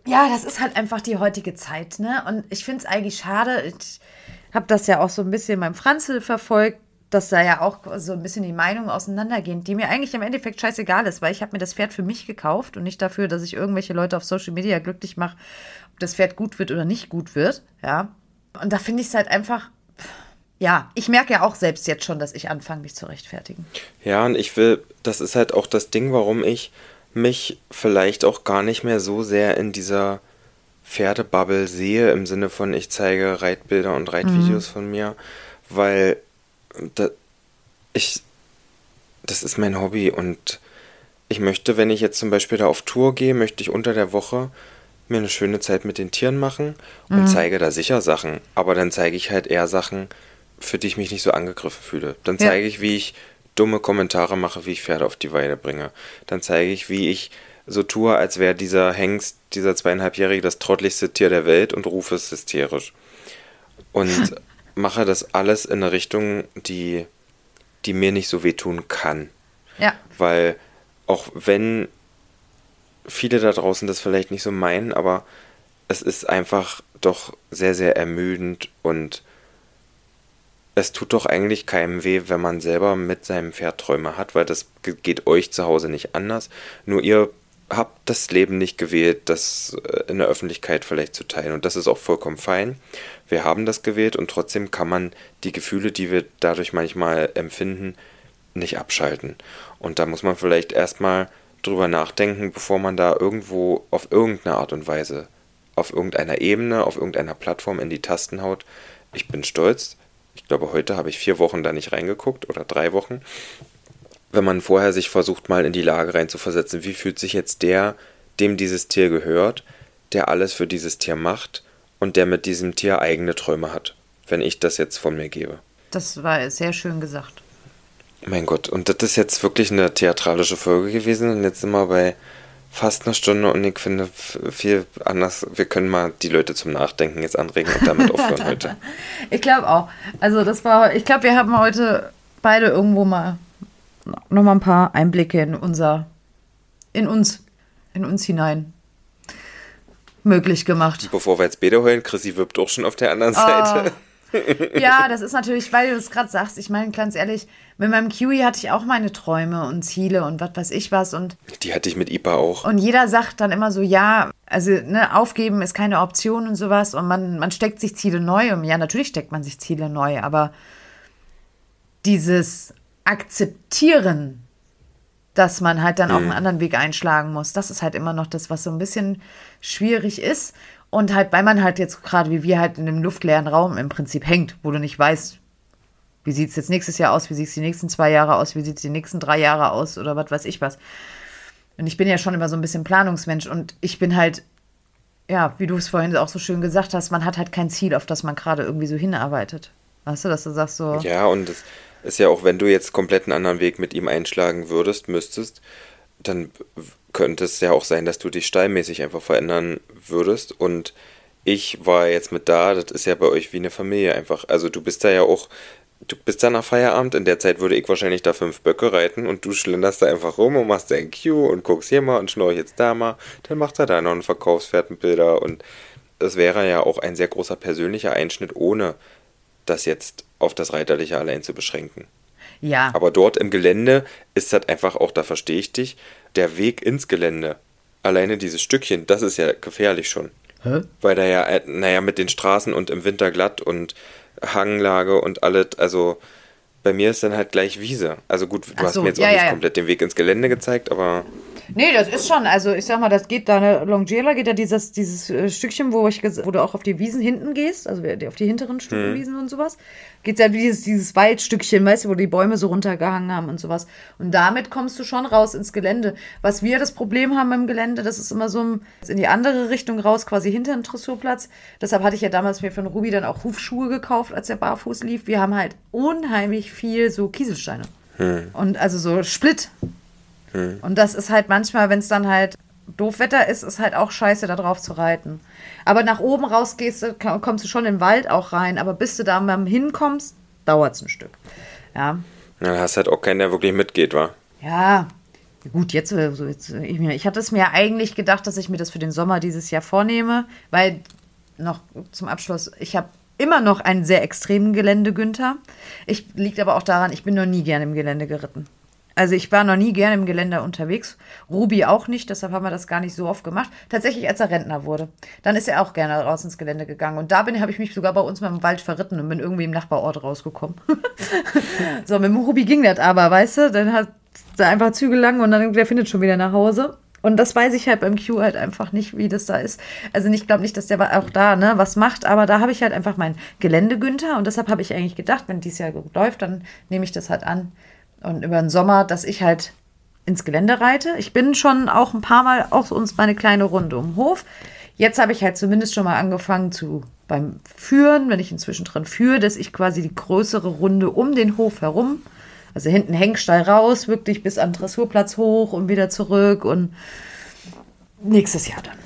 ja, das ist halt einfach die heutige Zeit, ne? Und ich finde es eigentlich schade. Ich habe das ja auch so ein bisschen beim Franzl verfolgt dass da ja auch so ein bisschen die Meinungen auseinandergehen, die mir eigentlich im Endeffekt scheißegal ist, weil ich habe mir das Pferd für mich gekauft und nicht dafür, dass ich irgendwelche Leute auf Social Media glücklich mache, ob das Pferd gut wird oder nicht gut wird, ja. Und da finde ich es halt einfach, ja, ich merke ja auch selbst jetzt schon, dass ich anfange, mich zu rechtfertigen. Ja, und ich will, das ist halt auch das Ding, warum ich mich vielleicht auch gar nicht mehr so sehr in dieser Pferdebubble sehe, im Sinne von, ich zeige Reitbilder und Reitvideos mhm. von mir, weil da, ich, das ist mein Hobby und ich möchte, wenn ich jetzt zum Beispiel da auf Tour gehe, möchte ich unter der Woche mir eine schöne Zeit mit den Tieren machen und mhm. zeige da sicher Sachen. Aber dann zeige ich halt eher Sachen, für die ich mich nicht so angegriffen fühle. Dann zeige ja. ich, wie ich dumme Kommentare mache, wie ich Pferde auf die Weide bringe. Dann zeige ich, wie ich so tue, als wäre dieser Hengst, dieser zweieinhalbjährige, das trottlichste Tier der Welt und rufe es hysterisch. Und mache das alles in eine Richtung, die, die mir nicht so wehtun kann. Ja. Weil auch wenn viele da draußen das vielleicht nicht so meinen, aber es ist einfach doch sehr, sehr ermüdend und es tut doch eigentlich keinem weh, wenn man selber mit seinem Pferd Träume hat, weil das geht euch zu Hause nicht anders. Nur ihr habt das Leben nicht gewählt, das äh, in der Öffentlichkeit vielleicht zu teilen. Und das ist auch vollkommen fein. Wir haben das gewählt und trotzdem kann man die Gefühle, die wir dadurch manchmal empfinden, nicht abschalten. Und da muss man vielleicht erstmal drüber nachdenken, bevor man da irgendwo auf irgendeine Art und Weise, auf irgendeiner Ebene, auf irgendeiner Plattform in die Tasten haut. Ich bin stolz. Ich glaube, heute habe ich vier Wochen da nicht reingeguckt oder drei Wochen. Wenn man vorher sich versucht, mal in die Lage reinzuversetzen, wie fühlt sich jetzt der, dem dieses Tier gehört, der alles für dieses Tier macht und der mit diesem Tier eigene Träume hat, wenn ich das jetzt von mir gebe. Das war sehr schön gesagt. Mein Gott, und das ist jetzt wirklich eine theatralische Folge gewesen und jetzt sind wir bei fast einer Stunde und ich finde viel anders. Wir können mal die Leute zum Nachdenken jetzt anregen und damit aufhören heute. Ich glaube auch. Also das war, ich glaube, wir haben heute beide irgendwo mal noch mal ein paar Einblicke in unser, in uns, in uns hinein möglich gemacht. Bevor wir jetzt Bede heulen, Chrissy wirbt auch schon auf der anderen oh. Seite. ja, das ist natürlich, weil du es gerade sagst. Ich meine, ganz ehrlich, mit meinem Kiwi hatte ich auch meine Träume und Ziele und was weiß ich was. Und die hatte ich mit IPA auch. Und jeder sagt dann immer so, ja, also ne, aufgeben ist keine Option und sowas. Und man, man steckt sich Ziele neu. Und ja, natürlich steckt man sich Ziele neu, aber dieses Akzeptieren, dass man halt dann auch einen mhm. anderen Weg einschlagen muss, das ist halt immer noch das, was so ein bisschen schwierig ist. Und halt, weil man halt jetzt gerade wie wir halt in einem luftleeren Raum im Prinzip hängt, wo du nicht weißt, wie sieht es jetzt nächstes Jahr aus, wie sieht es die nächsten zwei Jahre aus, wie sieht es die nächsten drei Jahre aus oder was weiß ich was. Und ich bin ja schon immer so ein bisschen Planungsmensch und ich bin halt, ja, wie du es vorhin auch so schön gesagt hast, man hat halt kein Ziel, auf das man gerade irgendwie so hinarbeitet. Weißt du, dass du sagst so. Ja, und es ist ja auch, wenn du jetzt komplett einen anderen Weg mit ihm einschlagen würdest, müsstest, dann könnte es ja auch sein, dass du dich stallmäßig einfach verändern würdest. Und ich war jetzt mit da, das ist ja bei euch wie eine Familie einfach. Also du bist da ja auch, du bist da nach Feierabend, in der Zeit würde ich wahrscheinlich da fünf Böcke reiten und du schlenderst da einfach rum und machst dein Q und guckst hier mal und schnorch jetzt da mal. Dann macht er da noch ein Verkaufspferd mit Bilder und es wäre ja auch ein sehr großer persönlicher Einschnitt, ohne das jetzt auf das Reiterliche allein zu beschränken. Ja. Aber dort im Gelände ist das einfach auch, da verstehe ich dich, der Weg ins Gelände. Alleine dieses Stückchen, das ist ja gefährlich schon. Hä? Weil da ja, äh, naja, mit den Straßen und im Winter glatt und Hanglage und alles, also bei mir ist dann halt gleich Wiese. Also gut, du Ach hast so, mir jetzt ja, auch nicht ja, komplett den Weg ins Gelände gezeigt, aber Nee, das ist schon, also ich sag mal, das geht da, eine Longiera geht ja dieses, dieses äh, Stückchen, wo, ich, wo du auch auf die Wiesen hinten gehst, also auf die hinteren Stücke hm. Wiesen und sowas, geht ja wie dieses, dieses Waldstückchen, weißt du, wo die Bäume so runtergehangen haben und sowas. Und damit kommst du schon raus ins Gelände. Was wir das Problem haben im Gelände, das ist immer so in die andere Richtung raus, quasi hinter dem Dressurplatz. Deshalb hatte ich ja damals mir von Ruby dann auch Hufschuhe gekauft, als er barfuß lief. Wir haben halt unheimlich viel so Kieselsteine. Hm. Und also so Split hm. Und das ist halt manchmal, wenn es dann halt doof Wetter ist, ist halt auch scheiße, da drauf zu reiten. Aber nach oben raus gehst, kommst du schon in den Wald auch rein. Aber bis du da mal hinkommst, dauert es ein Stück. Ja. Ja, hast halt auch keinen, der wirklich mitgeht, wa? Ja. Gut, jetzt, also jetzt ich, ich hatte es mir eigentlich gedacht, dass ich mir das für den Sommer dieses Jahr vornehme, weil noch zum Abschluss, ich habe immer noch einen sehr extremen Gelände, Günther. Ich liegt aber auch daran, ich bin noch nie gerne im Gelände geritten. Also ich war noch nie gerne im Gelände unterwegs. Ruby auch nicht, deshalb haben wir das gar nicht so oft gemacht. Tatsächlich, als er Rentner wurde. Dann ist er auch gerne raus ins Gelände gegangen. Und da bin habe ich mich sogar bei uns mal im Wald verritten und bin irgendwie im Nachbarort rausgekommen. so, mit dem Ruby ging das aber, weißt du? Dann hat er einfach Züge lang und dann der findet schon wieder nach Hause. Und das weiß ich halt beim Q halt einfach nicht, wie das da ist. Also ich glaube nicht, dass der auch da ne, was macht, aber da habe ich halt einfach mein Gelände Günther und deshalb habe ich eigentlich gedacht, wenn dies Jahr gut läuft, dann nehme ich das halt an und über den Sommer, dass ich halt ins Gelände reite. Ich bin schon auch ein paar Mal auch uns meine kleine Runde um den Hof. Jetzt habe ich halt zumindest schon mal angefangen zu beim Führen, wenn ich inzwischen dran führe, dass ich quasi die größere Runde um den Hof herum, also hinten Hengstall raus, wirklich bis an den Dressurplatz hoch und wieder zurück und nächstes Jahr dann.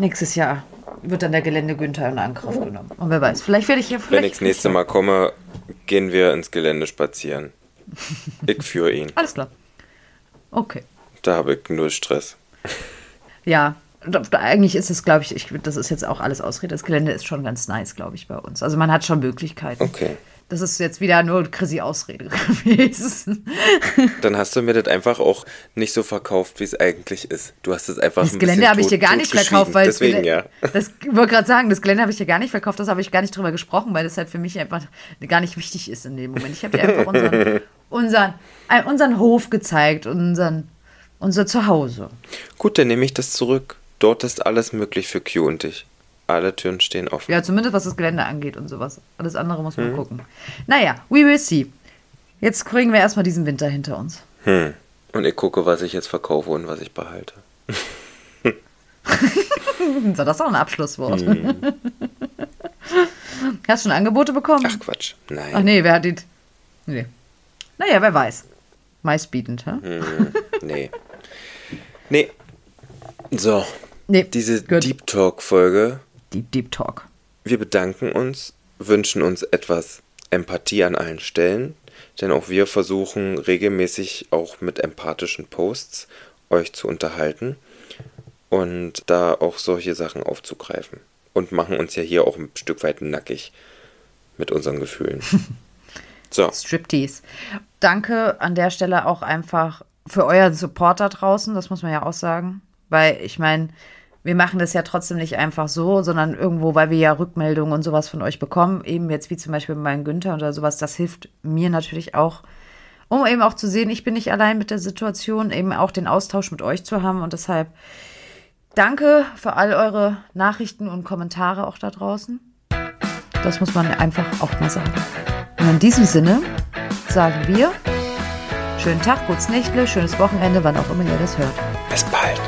Nächstes Jahr wird dann der Gelände Günther in Angriff genommen. Und wer weiß, vielleicht werde ich hier Wenn ich das nächste Mal komme, gehen wir ins Gelände spazieren. Ich führe ihn. Alles klar. Okay. Da habe ich null Stress. Ja, eigentlich ist es, glaube ich, ich, das ist jetzt auch alles Ausrede. Das Gelände ist schon ganz nice, glaube ich, bei uns. Also man hat schon Möglichkeiten. Okay. Das ist jetzt wieder nur Chrissy Ausrede gewesen. Dann hast du mir das einfach auch nicht so verkauft, wie es eigentlich ist. Du hast es einfach. Das Gelände habe ich dir gar nicht verkauft, weil deswegen ja. Das wollte gerade sagen, das Gelände habe ich dir gar nicht verkauft. Das habe ich gar nicht drüber gesprochen, weil das halt für mich einfach gar nicht wichtig ist in dem Moment. Ich habe dir einfach unseren, unseren, unseren Hof gezeigt, unseren, unser Zuhause. Gut, dann nehme ich das zurück. Dort ist alles möglich für Q und dich. Alle Türen stehen offen. Ja, zumindest was das Gelände angeht und sowas. Alles andere muss man hm. gucken. Naja, we will see. Jetzt kriegen wir erstmal diesen Winter hinter uns. Hm. Und ich gucke, was ich jetzt verkaufe und was ich behalte. so, das ist auch ein Abschlusswort. Hm. Hast du schon Angebote bekommen? Ach Quatsch, nein. Ach nee, wer hat die. Nee. Naja, wer weiß. Meistbietend, hä? Hm, nee. Nee. So. Nee, diese good. Deep Talk-Folge Deep Deep Talk. Wir bedanken uns, wünschen uns etwas Empathie an allen Stellen, denn auch wir versuchen regelmäßig auch mit empathischen Posts euch zu unterhalten und da auch solche Sachen aufzugreifen und machen uns ja hier auch ein Stück weit nackig mit unseren Gefühlen. So. Striptease. Danke an der Stelle auch einfach für euren Support da draußen, das muss man ja auch sagen. Weil ich meine, wir machen das ja trotzdem nicht einfach so, sondern irgendwo, weil wir ja Rückmeldungen und sowas von euch bekommen, eben jetzt wie zum Beispiel mein Günther oder sowas, das hilft mir natürlich auch, um eben auch zu sehen, ich bin nicht allein mit der Situation, eben auch den Austausch mit euch zu haben und deshalb danke für all eure Nachrichten und Kommentare auch da draußen. Das muss man einfach auch mal sagen. Und in diesem Sinne sagen wir, schönen Tag, gutes Nächtle, schönes Wochenende, wann auch immer ihr das hört. Bis bald.